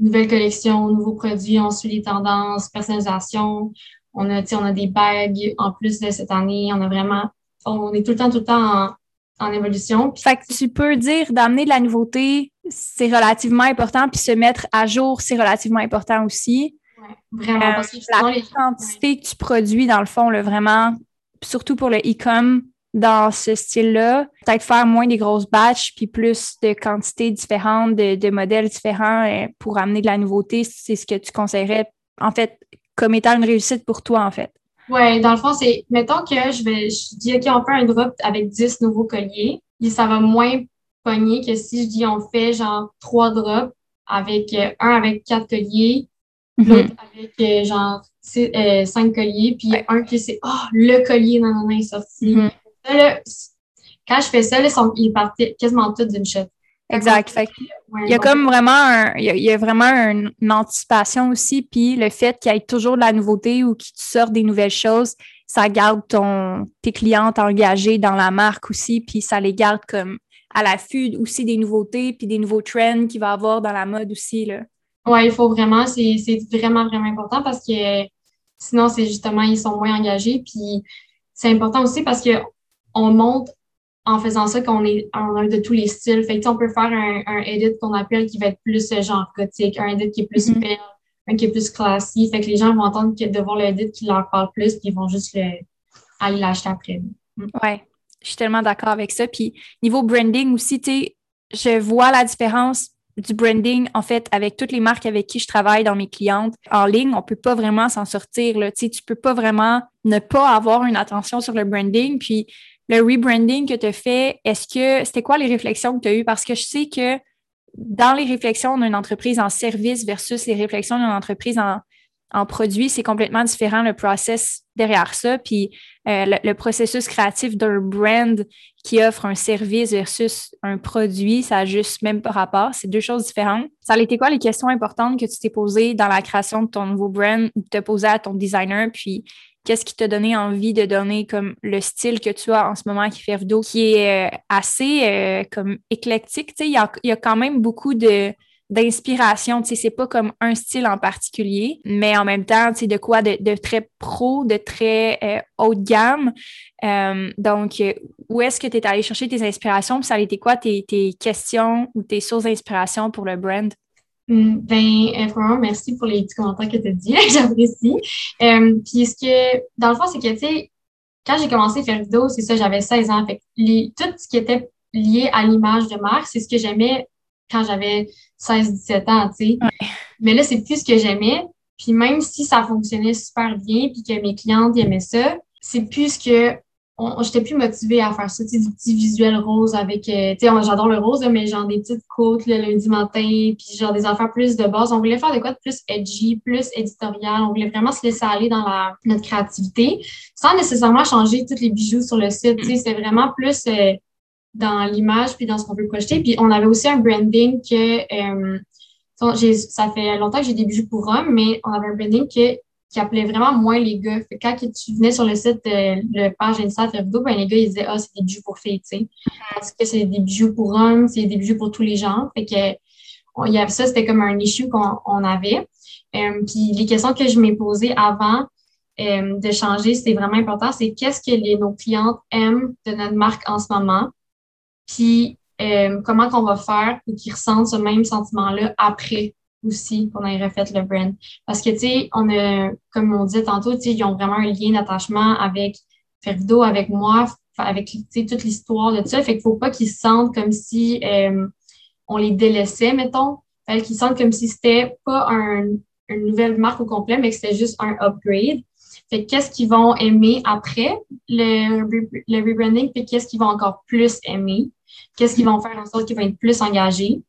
nouvelles collections, nouveaux produits. On suit les tendances, personnalisation. On a, on a des bagues en plus de cette année. On a vraiment, on est tout le temps, tout le temps en, évolution. Fait que tu peux dire d'amener de la nouveauté, c'est relativement important, puis se mettre à jour, c'est relativement important aussi. Vraiment. parce que la quantité que tu produis, dans le fond, là, vraiment, surtout pour le e-com, dans ce style-là, peut-être faire moins des grosses batches, puis plus de quantités différentes, de, de modèles différents euh, pour amener de la nouveauté, c'est ce que tu conseillerais. En fait, comme étant une réussite pour toi, en fait? Oui, dans le fond, c'est, mettons que je vais, je dis, OK, on fait un drop avec 10 nouveaux colliers, et ça va moins pogner que si je dis, on fait genre trois drops avec euh, un avec quatre colliers, mm-hmm. l'autre avec euh, genre euh, cinq colliers, puis un qui c'est, oh, le collier, non, non, non, est sorti. Mm-hmm. là, quand je fais ça, là, ils partent quasiment tous d'une shot. Exact. Fait il y a comme vraiment un, il y a, vraiment une, anticipation aussi, puis le fait qu'il y ait toujours de la nouveauté ou qu'il te sorte des nouvelles choses, ça garde ton, tes clientes engagées dans la marque aussi, puis ça les garde comme à l'affût aussi des nouveautés, puis des nouveaux trends qu'il va y avoir dans la mode aussi. Oui, il faut vraiment, c'est vraiment, vraiment important parce que sinon, c'est justement, ils sont moins engagés. Puis c'est important aussi parce qu'on monte en faisant ça qu'on est en un de tous les styles. Fait que, on peut faire un, un edit qu'on appelle qui va être plus euh, genre gothique, un edit qui est plus mm un qui est plus classique. Fait que les gens vont entendre que de voir l'edit qui leur parle plus, puis ils vont juste aller l'acheter après. Mm. Ouais, je suis tellement d'accord avec ça. Puis niveau branding aussi, tu sais, je vois la différence du branding, en fait, avec toutes les marques avec qui je travaille dans mes clientes en ligne, on peut pas vraiment s'en sortir. Là. Tu sais, tu peux pas vraiment ne pas avoir une attention sur le branding. Puis le rebranding que tu as fait, est-ce que c'était quoi les réflexions que tu as eues? Parce que je sais que dans les réflexions d'une entreprise en service versus les réflexions d'une entreprise en, produit, c'est complètement différent le process derrière ça. Puis euh, le, processus créatif d'un brand qui offre un service versus un produit, ça n'a juste même pas rapport. C'est deux choses différentes. Ça a été quoi les questions importantes que tu t'es posées dans la création de ton nouveau brand ou que à ton designer? Puis qu'est-ce qui t'a donné envie de donner comme le style que tu as en ce moment qui fait vidéo, qui est euh, assez euh, comme éclectique. Il y a, y a, quand même beaucoup de d'inspiration, tu sais, c'est pas comme un style en particulier, mais en même temps, tu sais, de quoi? De, de, très pro, de très euh, haut de gamme. donc, où est-ce que tu es allé chercher tes inspirations? Puis ça a été quoi tes, tes questions ou tes sources d'inspiration pour le brand? Mm, ben, euh, vraiment, merci pour les petits commentaires que tu as dit. <laughs> J'apprécie. Euh, puis, ce que, dans le fond, c'est que, tu sais, quand j'ai commencé à faire vidéo, c'est ça, j'avais 16 ans. Fait les, tout ce qui était lié à l'image de marque, c'est ce que j'aimais quand j'avais 16-17 ans, tu sais. Mais là, c'est plus ce que j'aimais. Puis même si ça fonctionnait super bien, puis que mes clientes aimaient ça, c'est plus ce que j'étais plus motivée à faire ça, tu sais, du petit visuel rose avec, euh, tu sais, j'adore le rose, mais genre des petites côtes le lundi matin, puis genre des affaires plus de base. On voulait faire de quoi de plus edgy, plus éditorial. On voulait vraiment se laisser aller dans la, notre créativité, sans nécessairement changer tous les bijoux sur le site. Tu sais, c'est vraiment plus euh, dans l'image puis dans ce qu'on veut projeter. Puis on avait aussi un branding que, euh, ça fait longtemps que j'ai des bijoux pour hommes, mais on avait un branding que qui appelait vraiment moins les gars. Quand tu venais sur le site, de le page Insta ben les gars, ils disaient, ah, c'est des bijoux pour filles, tu sais. Parce que c'est des bijoux pour hommes, c'est des bijoux pour tous les gens. Fait que, y avait ça, c'était comme un issue qu'on avait. Euh, puis les questions que je m'ai posées avant euh, de changer, c'est vraiment important, c'est qu'est-ce que nos clientes aiment de notre marque en ce moment, puis euh, comment qu'on va faire pour qu'ils ressentent ce même sentiment-là après? Aussi qu'on ait refait le brand. Parce que, tu sais, on a, comme on disait tantôt, tu sais, ils ont vraiment un lien d'attachement avec faire vidéo avec moi, avec toute l'histoire de ça. Fait qu'il faut pas qu'ils se sentent comme si euh, on les délaissait, mettons. Fait qu'ils sentent comme si c'était pas un, une nouvelle marque au complet, mais que c'était juste un upgrade. Fait qu'est-ce qu'ils vont aimer après le, le rebranding, puis qu'est-ce qu'ils vont encore plus aimer, qu'est-ce qu'ils vont faire en sorte qu'ils vont être plus engagés,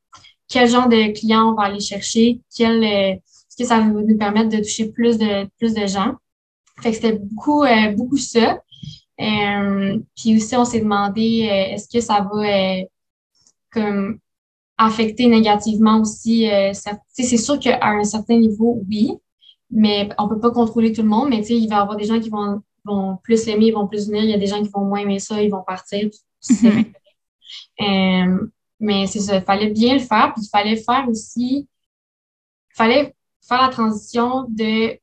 quel genre de clients on va aller chercher, quel, euh, est-ce que ça va nous permettre de toucher plus de, plus de gens. Fait que c'était beaucoup, euh, beaucoup ça. Euh, puis aussi, on s'est demandé euh, est-ce que ça va euh, comme affecter négativement aussi. c'est sûr qu'à un certain niveau, oui, mais on peut pas contrôler tout le monde. Mais il va y avoir des gens qui vont, vont plus l'aimer, ils vont plus venir. Il y a des gens qui vont moins aimer ça, ils vont partir. Mm-hmm. Mais c'est ça, il fallait bien le faire. Puis il fallait faire aussi, il fallait faire la transition de,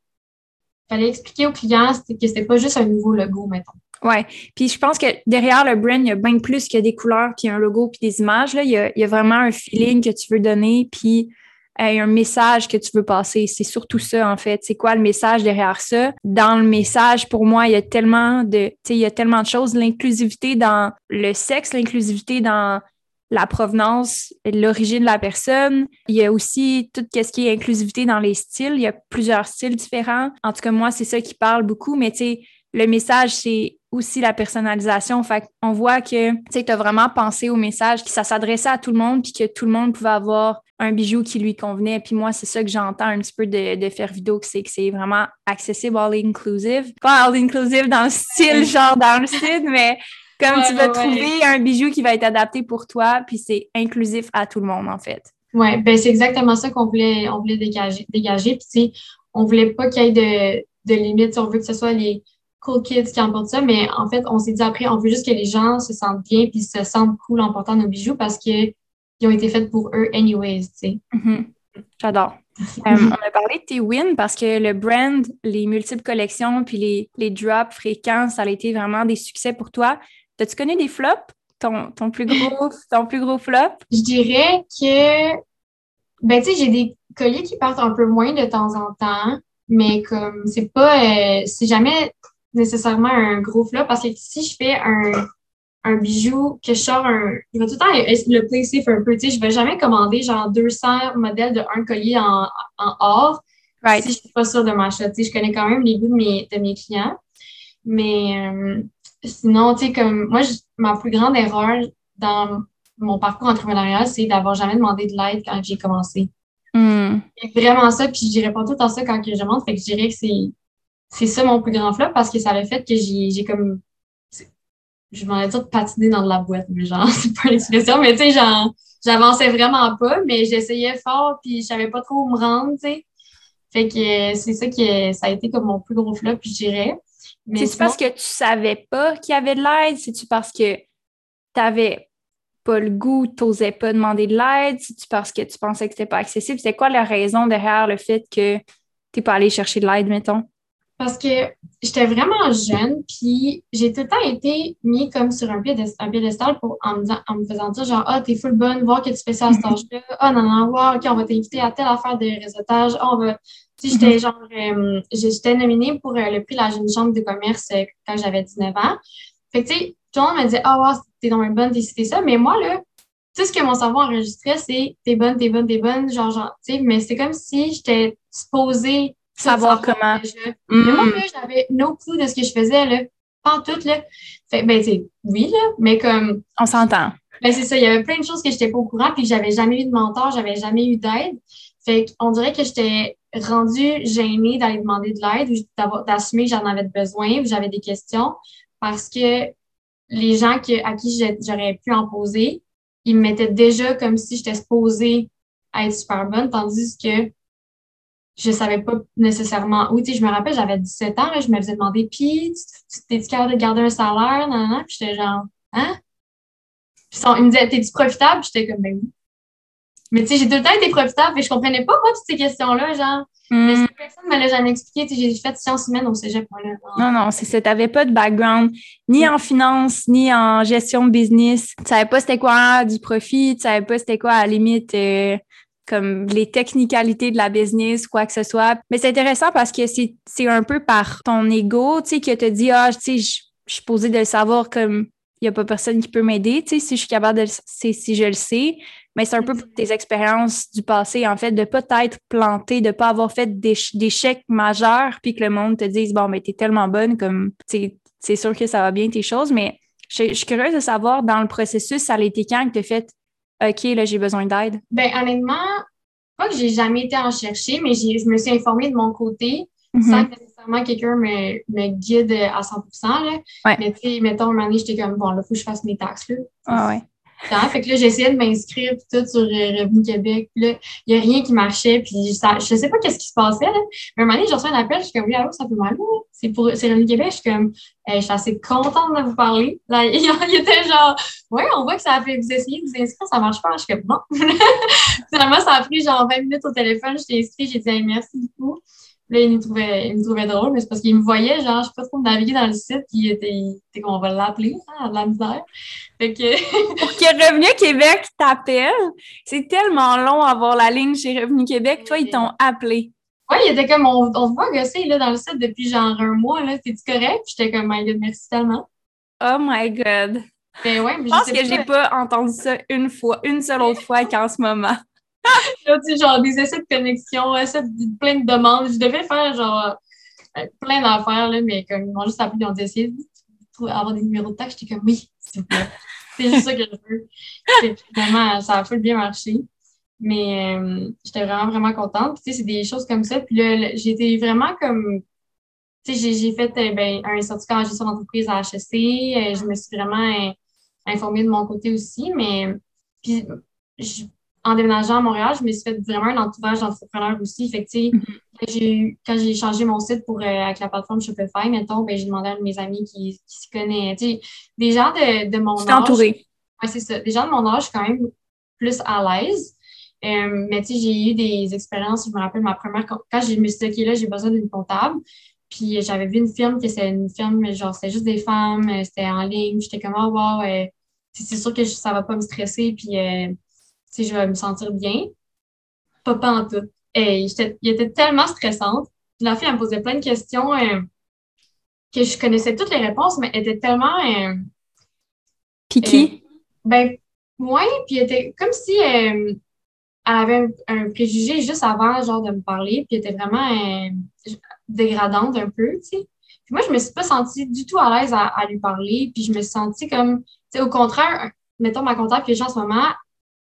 fallait expliquer aux clients que c'était pas juste un nouveau logo, mettons. Ouais. Puis je pense que derrière le brand, il y a bien plus que des couleurs, puis un logo, puis des images. Là. Il, y a, il y a vraiment un feeling que tu veux donner, puis un message que tu veux passer. C'est surtout ça, en fait. C'est quoi le message derrière ça? Dans le message, pour moi, il y a tellement de, il y a tellement de choses. L'inclusivité dans le sexe, l'inclusivité dans la provenance, l'origine de la personne. Il y a aussi tout ce qui est inclusivité dans les styles. Il y a plusieurs styles différents. En tout cas, moi, c'est ça qui parle beaucoup. Mais tu sais, le message, c'est aussi la personnalisation. Fait on voit que tu as vraiment pensé au message, que ça s'adressait à tout le monde, puis que tout le monde pouvait avoir un bijou qui lui convenait. Puis moi, c'est ça que j'entends un petit peu de, de faire vidéo, que c'est que c'est vraiment accessible, all inclusive. Pas all inclusive dans le style, genre dans le style, mais comme tu vas trouver un bijou qui va être adapté pour toi, puis c'est inclusif à tout le monde, en fait. Oui, ben c'est exactement ça qu'on voulait, on voulait dégager. dégager. Puis, on voulait pas qu'il y ait de, de limites. On veut que ce soit les, cool kids qui emportent ça, mais en fait, on s'est dit après, on veut juste que les gens se sentent bien puis se sentent cool en portant nos bijoux parce qu'ils ont été faits pour eux anyways, tu sais. Mm-hmm. J'adore. <laughs> Euh, on a parlé de tes wins parce que le brand, les multiples collections puis les, les drops fréquents, ça a été vraiment des succès pour toi. As-tu connu des flops? Ton, ton, plus gros, <laughs> ton plus gros flop? Je dirais que, ben, tu sais, j'ai des colliers qui partent un peu moins de temps en temps, mais comme, c'est pas, euh, c'est jamais nécessairement un gros flop parce que si je fais un, un bijou que je sors un. Je vais tout le temps le play safe un peu. Tu sais, je vais jamais commander genre 200 modèles de un collier en, en or si je suis pas sûre de ma Tu sais, je connais quand même les goûts de mes, de mes clients. Mais euh, sinon, tu sais, comme moi, ma plus grande erreur dans mon parcours entrepreneurial, c'est d'avoir jamais demandé de l'aide quand j'ai commencé. Mm. vraiment ça, puis je dirais pas tout en ça quand je monte, fait que je dirais que c'est c'est ça mon plus grand flop parce que ça a fait que j'ai comme je m'en ai dit patiner dans de la boîte, mais genre, <laughs> c'est pas l'expression, mais tu sais, j'avançais vraiment pas, mais j'essayais fort, puis je savais pas trop où me rendre, tu sais. Fait que c'est ça qui ça a été comme mon plus gros flop, je dirais. C'est-tu parce que tu savais pas qu'il y avait de l'aide? C'est-tu parce que tu n'avais pas le goût, tu n'osais pas demander de l'aide? C'est-tu parce que tu pensais que c'était pas accessible? C'est quoi la raison derrière le fait que tu n'es pas allé chercher de l'aide, mettons? Parce que j'étais vraiment jeune, puis j'ai tout le temps été mis comme sur un piédestal pour, en, me en me faisant dire genre, ah, t'es full bonne, voir que tu fais ça à cet <laughs> âge-là. Ah, non, non, wow, OK, on va t'inviter à telle affaire de réseautage. Ah, on va. J'étais mm-hmm. genre, euh, j'étais nominée pour euh, le prix de la jeune chambre de commerce euh, quand j'avais 19 ans. Fait que, tu sais, tout le monde me disait, ah, wow, t'es dans une bonne, t'es ça. Mais moi, là, tout ce que mon cerveau enregistrait, c'est t'es bonne, t'es bonne, t'es bonne, genre, genre, tu sais, mais c'est comme si j'étais supposée savoir comment. Mais moi, mm. j'avais no clue de ce que je faisais, là. Pas tout, là. Fait, ben, tu oui, là, mais comme. On s'entend. Ben, c'est ça. Il y avait plein de choses que j'étais pas au courant, puis j'avais jamais eu de mentor, j'avais jamais eu d'aide. Fait qu'on dirait que j'étais rendue gênée d'aller demander de l'aide ou d'assumer que j'en avais besoin ou j'avais des questions parce que les gens à qui j'aurais pu en poser, ils me mettaient déjà comme si j'étais supposée être super bonne, tandis que je savais pas nécessairement où. Tu sais, je me rappelle, j'avais 17 ans, je me faisais demander, puis, t'es-tu capable de garder un salaire? Non, non, Puis j'étais genre, hein? Puis ils me disaient, t'es-tu profitable? J'étais comme, ben oui. Mais tu sais, j'ai tout le temps été profitable, et je comprenais pas, moi, toutes ces questions-là, genre. Mais hmm. personne ne me l'a jamais expliqué. J'ai fait sciences humaines au cégep. Là. Non, non, c'est ça. Tu n'avais pas de background ni en finance, ni en gestion de business. Tu savais pas c'était quoi du profit. Tu savais pas c'était quoi, à la limite, euh, comme les technicalités de la business, quoi que ce soit. Mais c'est intéressant parce que c'est un peu par ton ego, tu sais, que te dit, ah, tu sais, je suis posée de le savoir comme il n'y a pas personne qui peut m'aider, tu sais, si je suis capable de le si je le sais. Mais c'est un peu pour tes expériences du passé, en fait, de pas t'être planté, de pas avoir fait d'échecs majeurs, puis que le monde te dise, bon, mais t'es tellement bonne, comme, c'est sûr que ça va bien tes choses, mais je, suis curieuse de savoir, dans le processus, ça a été quand que tu as fait, OK, là, j'ai besoin d'aide? Ben, honnêtement, pas que j'ai jamais été en chercher, mais je me suis informée de mon côté mm-hmm. sans que nécessairement quelqu'un me, me, guide à 100 là. Mais tu sais, mettons, un moment donné, j'étais comme, bon, là, il faut que je fasse mes taxes. Là. Ah ouais. Fait que là, j'essayais de m'inscrire tout sur euh, Revenu Québec. Là, il n'y a rien qui marchait. Puis ça, je sais pas qu'est-ce qui se passait. Là. Mais un moment donné, j'ai reçu un appel. Je suis comme, oui, allô, ça fait mal. C'est pour c'est Revenu Québec. Je suis comme, je suis assez contente de vous parler. Là, il, il était genre, ouais, on voit que ça a fait, vous essayez de vous inscrire, ça marche pas. Je suis comme, non. <laughs> Finalement, ça a pris genre 20 minutes au téléphone. Je t'ai inscrit. J'ai dit, merci beaucoup. Là, il me trouvait, il me trouvait drôle, mais c'est parce qu'il me voyait, genre, je sais pas trop naviguer dans le site, puis il était, qu'on va l'appeler, hein, de la misère. Fait que. <laughs> Pour que Revenu Québec t'appelle, c'est tellement long avoir la ligne chez Revenu Québec. Toi, ils t'ont appelé. Oui, il était comme, on, on se voit gosser, là, dans le site depuis genre un mois, là. T'es-tu correct? J'étais comme, my God, merci tellement. Oh my God. Mais ouais, mais je pense que j'ai pas entendu ça une fois, une seule autre fois qu'en ce moment. <laughs> J'ai genre des essais de connexion, essais de, plein de demandes. Je devais faire genre euh, plein d'affaires, là, mais comme ils m'ont juste appelé, ils ont essayé d'avoir des numéros de taxe. J'étais comme oui. C'est juste ça que je veux. Vraiment, ça a fait bien marcher. Mais euh, j'étais vraiment, vraiment contente. tu sais, c'est des choses comme ça. Puis j'étais vraiment comme. Tu sais, j'ai fait euh, ben, un certificat en gestion d'entreprise à HEC. je me suis vraiment informée de mon côté aussi. Mais puis, en déménageant à Montréal, je me suis fait vraiment un entourage d'entrepreneurs aussi. Fait que, mm-hmm. quand j'ai changé mon site pour, euh, avec la plateforme Shopify, mettons, ben, j'ai demandé à mes amis qui, qui s'y connaissent. Des gens de, de mon âge. entouré. Oui, c'est ça. Des gens de mon âge, quand même plus à l'aise. Euh, mais tu sais, j'ai eu des expériences. Je me rappelle ma première, quand je me suis dit, OK, là, j'ai besoin d'une comptable. Puis j'avais vu une firme qui c'était une firme, genre, c'était juste des femmes, euh, c'était en ligne. J'étais comme, oh, wow, c'est sûr que ça va pas me stresser. Puis si je vais me sentir bien. Pas, pas en tout. Et il était tellement stressante. La fille, elle me posait plein de questions euh, que je connaissais toutes les réponses, mais elle était tellement. Euh, Piquée? Euh, ben, ouais, puis elle était comme si elle avait un, préjugé juste avant, genre, de me parler, puis elle était vraiment dégradante un peu, tu sais. Puis moi, je me suis pas sentie du tout à l'aise à, lui parler, puis je me suis sentie comme, tu sais, au contraire, mettons ma comptable que j'ai en ce moment,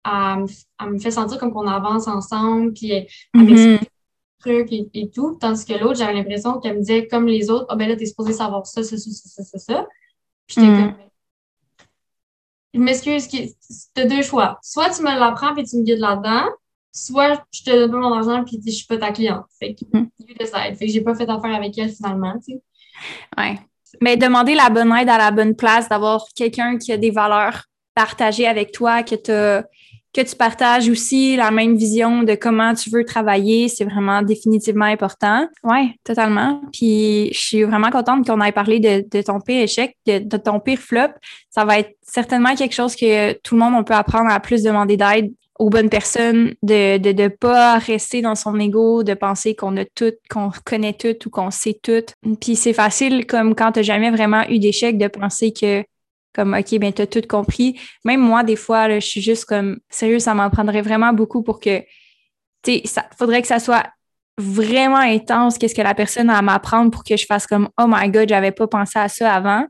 elle, me fait sentir comme qu'on avance ensemble, puis elle mm trucs et, tout. Tandis que l'autre, j'avais l'impression qu'elle me disait, comme les autres, ah ben là, t'es supposé savoir ça, ça, ça, ça, ça, ça. Puis j'étais mm. comme, je m'excuse, t'as deux choix. Soit tu me l'apprends puis tu me guides là-dedans, soit je te donne pas mon argent puis je suis pas ta cliente. Fait que, mm. you decide. Fait que j'ai pas fait affaire avec elle finalement, tu sais. Ouais. Mais demander la bonne aide à la bonne place, d'avoir quelqu'un qui a des valeurs partagées avec toi, que tu que tu partages aussi la même vision de comment tu veux travailler, c'est vraiment définitivement important. Oui, totalement. Puis je suis vraiment contente qu'on ait parlé de, ton pire échec, de, ton pire flop. Ça va être certainement quelque chose que tout le monde, on peut apprendre à plus demander d'aide aux bonnes personnes, de ne de, pas rester dans son ego, de penser qu'on a tout, qu'on connaît tout ou qu'on sait tout. Puis c'est facile, comme quand tu n'as jamais vraiment eu d'échec, de penser que comme OK, ben, tu as tout compris. Même moi, des fois, je suis juste comme sérieux, ça m'en prendrait vraiment beaucoup pour que, tu sais, ça faudrait que ça soit vraiment intense, qu'est-ce que la personne a à m'apprendre pour que je fasse comme Oh my God, j'avais pas pensé à ça avant.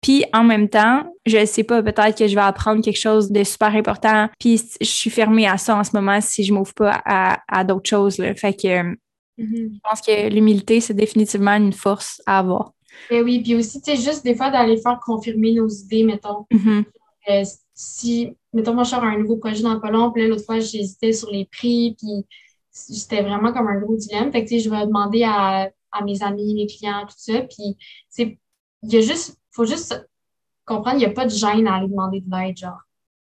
Puis en même temps, je sais pas, peut-être que je vais apprendre quelque chose de super important. Puis je suis fermée à ça en ce moment si je m'ouvre pas à, d'autres choses. Là. Fait que mm-hmm. je pense que l'humilité, c'est définitivement une force à avoir. Et eh oui, puis aussi, tu sais, juste des fois d'aller faire confirmer nos idées, mettons. Mm-hmm. Euh, si, mettons, moi, je sors un nouveau projet dans pas long, puis l'autre fois, j'hésitais sur les prix, puis c'était vraiment comme un gros dilemme. Fait que, tu sais, je vais demander à, à mes amis, mes clients, tout ça, puis c'est, il y a juste, faut juste comprendre, il n'y a pas de gêne à aller demander de l'aide, genre.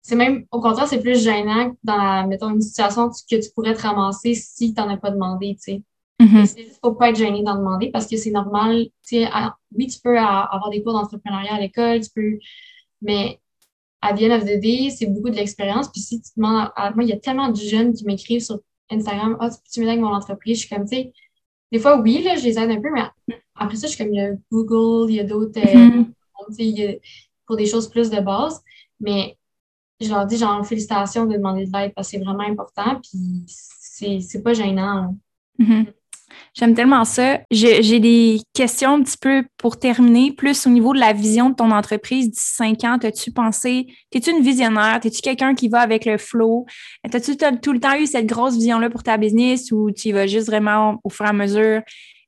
C'est même, au contraire, c'est plus gênant dans la, mettons, une situation que tu pourrais te ramasser si tu n'en as pas demandé, tu sais. Mm-hmm. C'est juste faut pas être gêné d'en demander parce que c'est normal. oui, tu peux avoir des cours d'entrepreneuriat à l'école, tu peux, mais à the end of the day, c'est beaucoup de l'expérience. Puis si tu demandes, à, moi, il y a tellement de jeunes qui m'écrivent sur Instagram, ah, oh, tu m'aides avec mon entreprise. Je suis comme, tu sais, des fois, oui, là, je les aide un peu, mais après ça, je suis comme, il y a Google, il y a d'autres euh, mm-hmm. pour des choses plus de base. Mais je leur dis, genre, félicitations de demander de l'aide parce que c'est vraiment important. Puis c'est pas gênant. Mm-hmm. J'aime tellement ça. J'ai des questions un petit peu pour terminer, plus au niveau de la vision de ton entreprise d'ici cinq ans. As-tu pensé, es-tu une visionnaire? Es-tu quelqu'un qui va avec le flow? As-tu tout le temps eu cette grosse vision-là pour ta business ou tu y vas juste vraiment au fur et à mesure?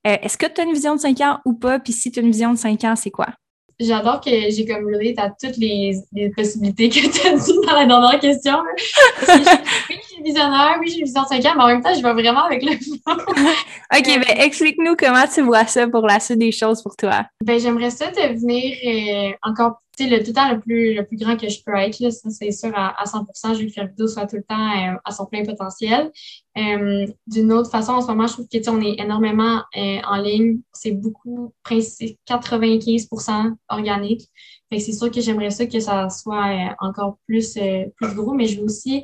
Euh, est-ce que tu as une vision de cinq ans ou pas? Puis si tu as une vision de cinq ans, c'est quoi? J'adore que j'ai comme relate à toutes les, les possibilités que tu as dit dans la dernière question. oui, je <laughs> suis visionnaire, oui, j'ai une vision de 5 ans, mais en même temps, je vais vraiment avec le <laughs> OK, ben explique-nous comment tu vois ça pour la suite des choses pour toi. Ben, j'aimerais ça devenir euh, encore le tout le temps le plus, le plus grand que je peux être, là, ça c'est sûr à, 100%, je vais faire vidéo soit tout le temps euh, à son plein potentiel. Euh, d'une autre façon, en ce moment, je trouve que on est énormément euh, en ligne. C'est beaucoup, 95% organique. Fait c'est sûr que j'aimerais ça que ça soit encore plus, plus gros, mais je veux aussi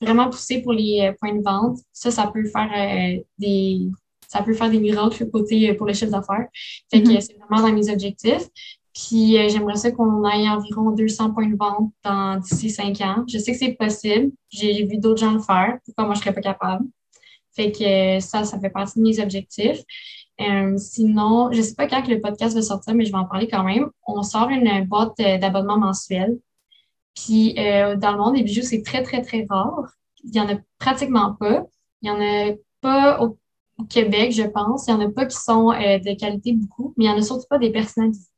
vraiment pousser pour les points de vente. Ça, ça peut faire des ça peut faire des miracles côté pour les chiffres d'affaires. Fait que mm-hmm. c'est vraiment dans mes objectifs. Puis euh, j'aimerais ça qu'on aille environ 200 points de vente dans d'ici cinq ans. Je sais que c'est possible. J'ai vu d'autres gens le faire. Pourquoi moi je serais pas capable? Fait que euh, ça, ça fait partie de mes objectifs. Euh, sinon, je sais pas quand le podcast va sortir, mais je vais en parler quand même. On sort une boîte d'abonnement mensuel. Puis dans le monde des bijoux, c'est très, très, très rare. Il y en a pratiquement pas. Il y en a pas au Québec, je pense. Il y en a pas qui sont de qualité beaucoup, mais il y en a surtout pas des personnalisés.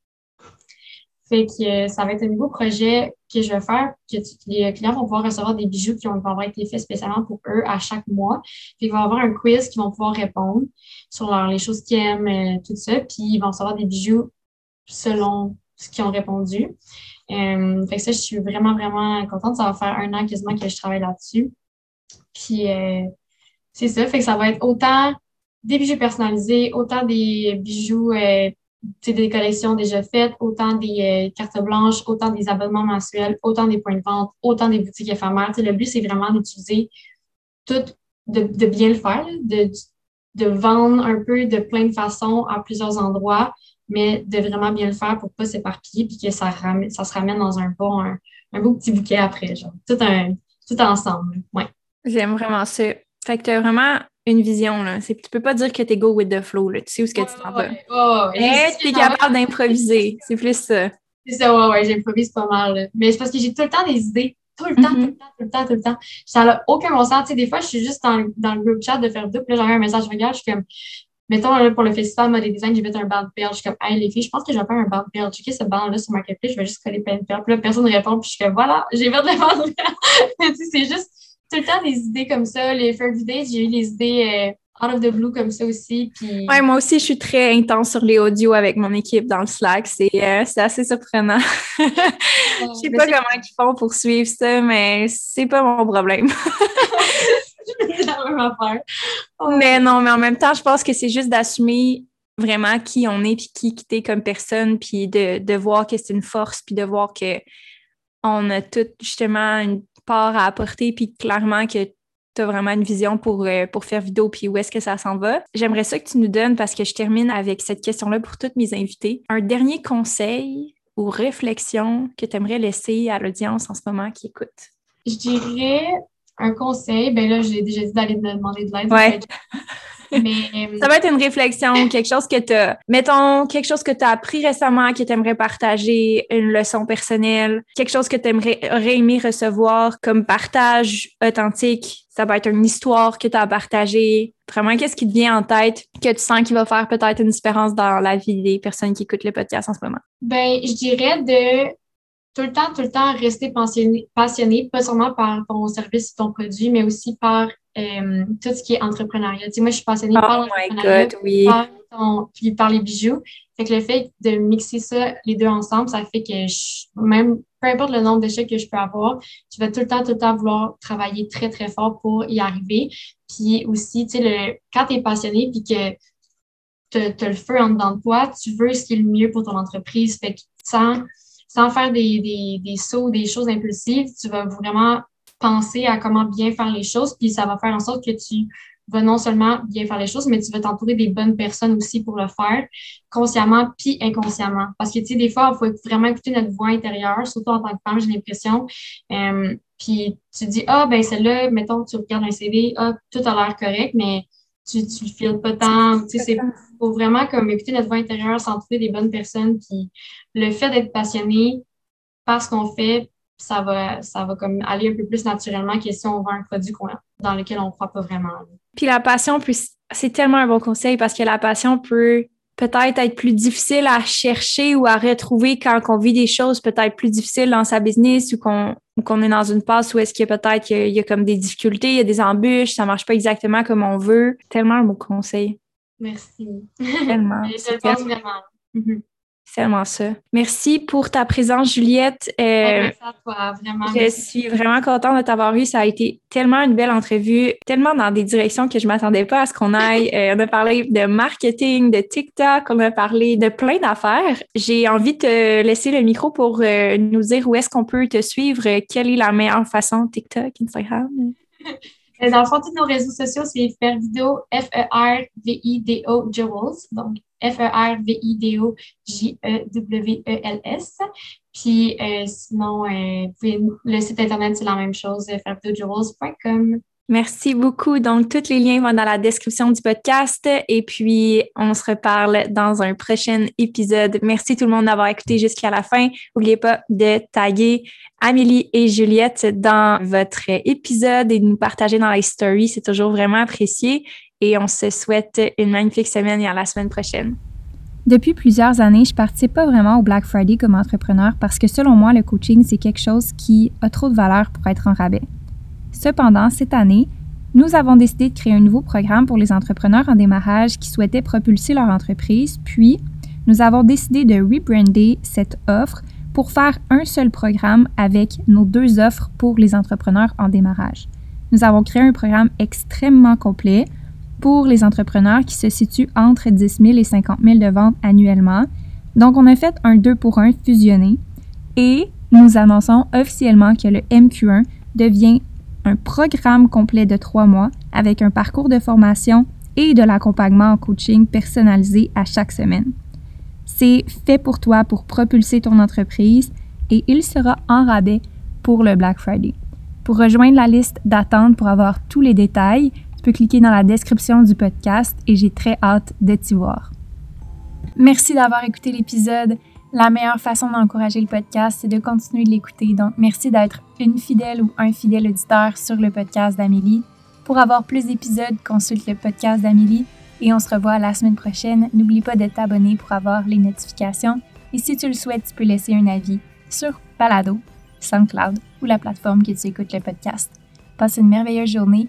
Fait que euh, ça va être un nouveau projet que je vais faire, que les clients vont pouvoir recevoir des bijoux qui vont avoir été faits spécialement pour eux à chaque mois. Puis ils vont avoir un quiz qui vont pouvoir répondre sur les choses qu'ils aiment, euh, tout ça. Puis ils vont recevoir des bijoux selon ce qu'ils ont répondu. Euh, fait que ça, je suis vraiment, vraiment contente. Ça va faire un an quasiment que je travaille là-dessus. Puis c'est ça, fait que ça va être autant des bijoux personnalisés, autant des bijoux des collections déjà faites, autant des euh, cartes blanches, autant des abonnements mensuels, autant des points de vente, autant des boutiques éphémères. le but, c'est vraiment d'utiliser tout, de, bien le faire, de, de vendre un peu de plein de façons à plusieurs endroits, mais de vraiment bien le faire pour pas s'éparpiller puis que ça, ça se ramène dans un beau, un, beau petit bouquet après, genre. Tout, un, tout ensemble. Ouais. J'aime vraiment ça. Fait que vraiment une vision. Là. Tu peux pas dire que tu es go with the flow. Là. Tu sais où ce que tu t'en vas. Mais tu es capable d'improviser. C'est plus ça. C'est ça, ouais, ouais, j'improvise pas mal. Mais c'est parce que j'ai tout le temps des idées. Tout le temps, tout le mm-hmm. temps, tout le temps, tout le temps. Ça n'a aucun bon sens. Tu sais, des fois, je suis juste dans, dans le group chat de faire double. Là, j'envoie un message, je regarde, je suis comme, mettons, là, pour le festival mode design, j'ai fait un band perles. Je suis comme, hey, les filles, je pense que je vais faire un band perles. Checker ce band-là sur Marketplace, je vais juste coller plein de perles. Puis là, personne ne répond, puis je suis comme, voilà, j'ai fait le band perles. <laughs> c'est juste tout le temps des idées comme ça. Les Fair Days, j'ai eu des idées. Euh, out of the blue comme ça aussi. Puis... Ouais, moi aussi, je suis très intense sur les audios avec mon équipe dans le Slack. C'est euh, assez surprenant. je sais pas comment ils font pour suivre ça, mais c'est pas mon problème. <laughs> Mais non, mais en même temps, je pense que c'est juste d'assumer vraiment qui on est, puis qui t'es comme personne, puis de, de voir que c'est une force, puis de voir que on a tout justement une part à apporter, puis clairement que tu as vraiment une vision pour, euh, pour faire vidéo puis où est-ce que ça s'en va. J'aimerais ça que tu nous donnes, parce que je termine avec cette question-là pour toutes mes invités, un dernier conseil ou réflexion que tu aimerais laisser à l'audience en ce moment qui écoute? Je dirais un conseil, ben là, j'ai déjà dit d'aller demander de l'aide. Ouais. <laughs> Ça va être une réflexion, quelque chose que tu as, mettons, quelque chose que tu as appris récemment, que tu aimerais partager, une leçon personnelle, quelque chose que tu aimerais aimé recevoir comme partage authentique. Ça va être une histoire que tu as partagée. Vraiment, qu'est-ce qui te vient en tête que tu sens qui va faire peut-être une différence dans la vie des personnes qui écoutent le podcast en ce moment? Ben, je dirais de tout le temps, tout le temps rester passionné, passionné pas seulement par ton service ou ton produit, mais aussi par euh, tout ce qui est entrepreneuriat. Tu sais, moi, je suis passionnée par oh l'entrepreneuriat, oui. par, puis par les bijoux. Fait que le fait de mixer ça, les deux ensemble, ça fait que je, même peu importe le nombre d'échecs que je peux avoir, tu vas tout le temps, tout le temps vouloir travailler très, très fort pour y arriver. Puis aussi, tu sais, le, quand tu es passionné puis que tu as le feu en dedans de toi, tu veux ce qui est le mieux pour ton entreprise. Fait que sans, sans faire des, des, des sauts, des choses impulsives, tu vas vraiment penser à comment bien faire les choses, puis ça va faire en sorte que tu vas non seulement bien faire les choses, mais tu vas t'entourer des bonnes personnes aussi pour le faire, consciemment puis inconsciemment. Parce que, tu sais, des fois, il faut vraiment écouter notre voix intérieure, surtout en tant que femme, j'ai l'impression. Euh, puis tu dis, ah, ben celle-là, mettons, tu regardes un CV, ah, tout a l'air correct, mais tu, tu le files pas tant. Tu sais, faut vraiment comme écouter notre voix intérieure, s'entourer des bonnes personnes. Puis le fait d'être passionné par ce qu'on fait, ça va, ça va comme aller un peu plus naturellement que si on vend un produit dans lequel on ne croit pas vraiment. Puis la passion, c'est tellement un bon conseil parce que la passion peut peut-être être plus difficile à chercher ou à retrouver quand on vit des choses peut-être plus difficiles dans sa business ou qu'on est dans une passe où est-ce qu'il y a peut-être qu'il y, a comme des difficultés, il y a des embûches, ça marche pas exactement comme on veut. Tellement un bon conseil. Merci. Tellement. <laughs> Je pense vraiment. C'est tellement ça. Merci pour ta présence, Juliette. Euh, merci à toi, vraiment. Je suis vraiment contente de t'avoir eu. Ça a été tellement une belle entrevue, tellement dans des directions que je ne m'attendais pas à ce qu'on aille. Euh, on a parlé de marketing, de TikTok, on a parlé de plein d'affaires. J'ai envie de te laisser le micro pour euh, nous dire où est-ce qu'on peut te suivre, quelle est la meilleure façon, TikTok, Instagram? <laughs> Dans le fond, tous nos réseaux sociaux, c'est faire vidéo F-E-R-V-I-D-O Jewels. Donc, F-E-R-V-I-D-O-J-E-W-E-L-S. Puis euh, sinon, euh, le site internet, c'est la même chose, fairvideojewels.com. Merci beaucoup. Donc, tous les liens vont dans la description du podcast et puis on se reparle dans un prochain épisode. Merci tout le monde d'avoir écouté jusqu'à la fin. N'oubliez pas de taguer Amélie et Juliette dans votre épisode et de nous partager dans la story. C'est toujours vraiment apprécié et on se souhaite une magnifique semaine et à la semaine prochaine. Depuis plusieurs années, je participe pas vraiment au Black Friday comme entrepreneur parce que selon moi, le coaching, c'est quelque chose qui a trop de valeur pour être en rabais. Cependant, cette année, nous avons décidé de créer un nouveau programme pour les entrepreneurs en démarrage qui souhaitaient propulser leur entreprise, puis nous avons décidé de rebrander cette offre pour faire un seul programme avec nos deux offres pour les entrepreneurs en démarrage. Nous avons créé un programme extrêmement complet pour les entrepreneurs qui se situe entre 10 000 et 50 000 de ventes annuellement. Donc, on a fait un 2 pour 1 fusionné et nous annonçons officiellement que le MQ1 devient un programme complet de trois mois avec un parcours de formation et de l'accompagnement en coaching personnalisé à chaque semaine. C'est fait pour toi pour propulser ton entreprise et il sera en rabais pour le Black Friday. Pour rejoindre la liste d'attente pour avoir tous les détails, peux cliquer dans la description du podcast et j'ai très hâte de t'y voir. Merci d'avoir écouté l'épisode. La meilleure façon d'encourager le podcast, c'est de continuer de l'écouter. Donc, merci d'être une fidèle ou un fidèle auditeur sur le podcast d'Amélie. Pour avoir plus d'épisodes, consulte le podcast d'Amélie et on se revoit la semaine prochaine. N'oublie pas de t'abonner pour avoir les notifications. Et si tu le souhaites, tu peux laisser un avis sur Balado, SoundCloud ou la plateforme que tu écoutes le podcast. Passe une merveilleuse journée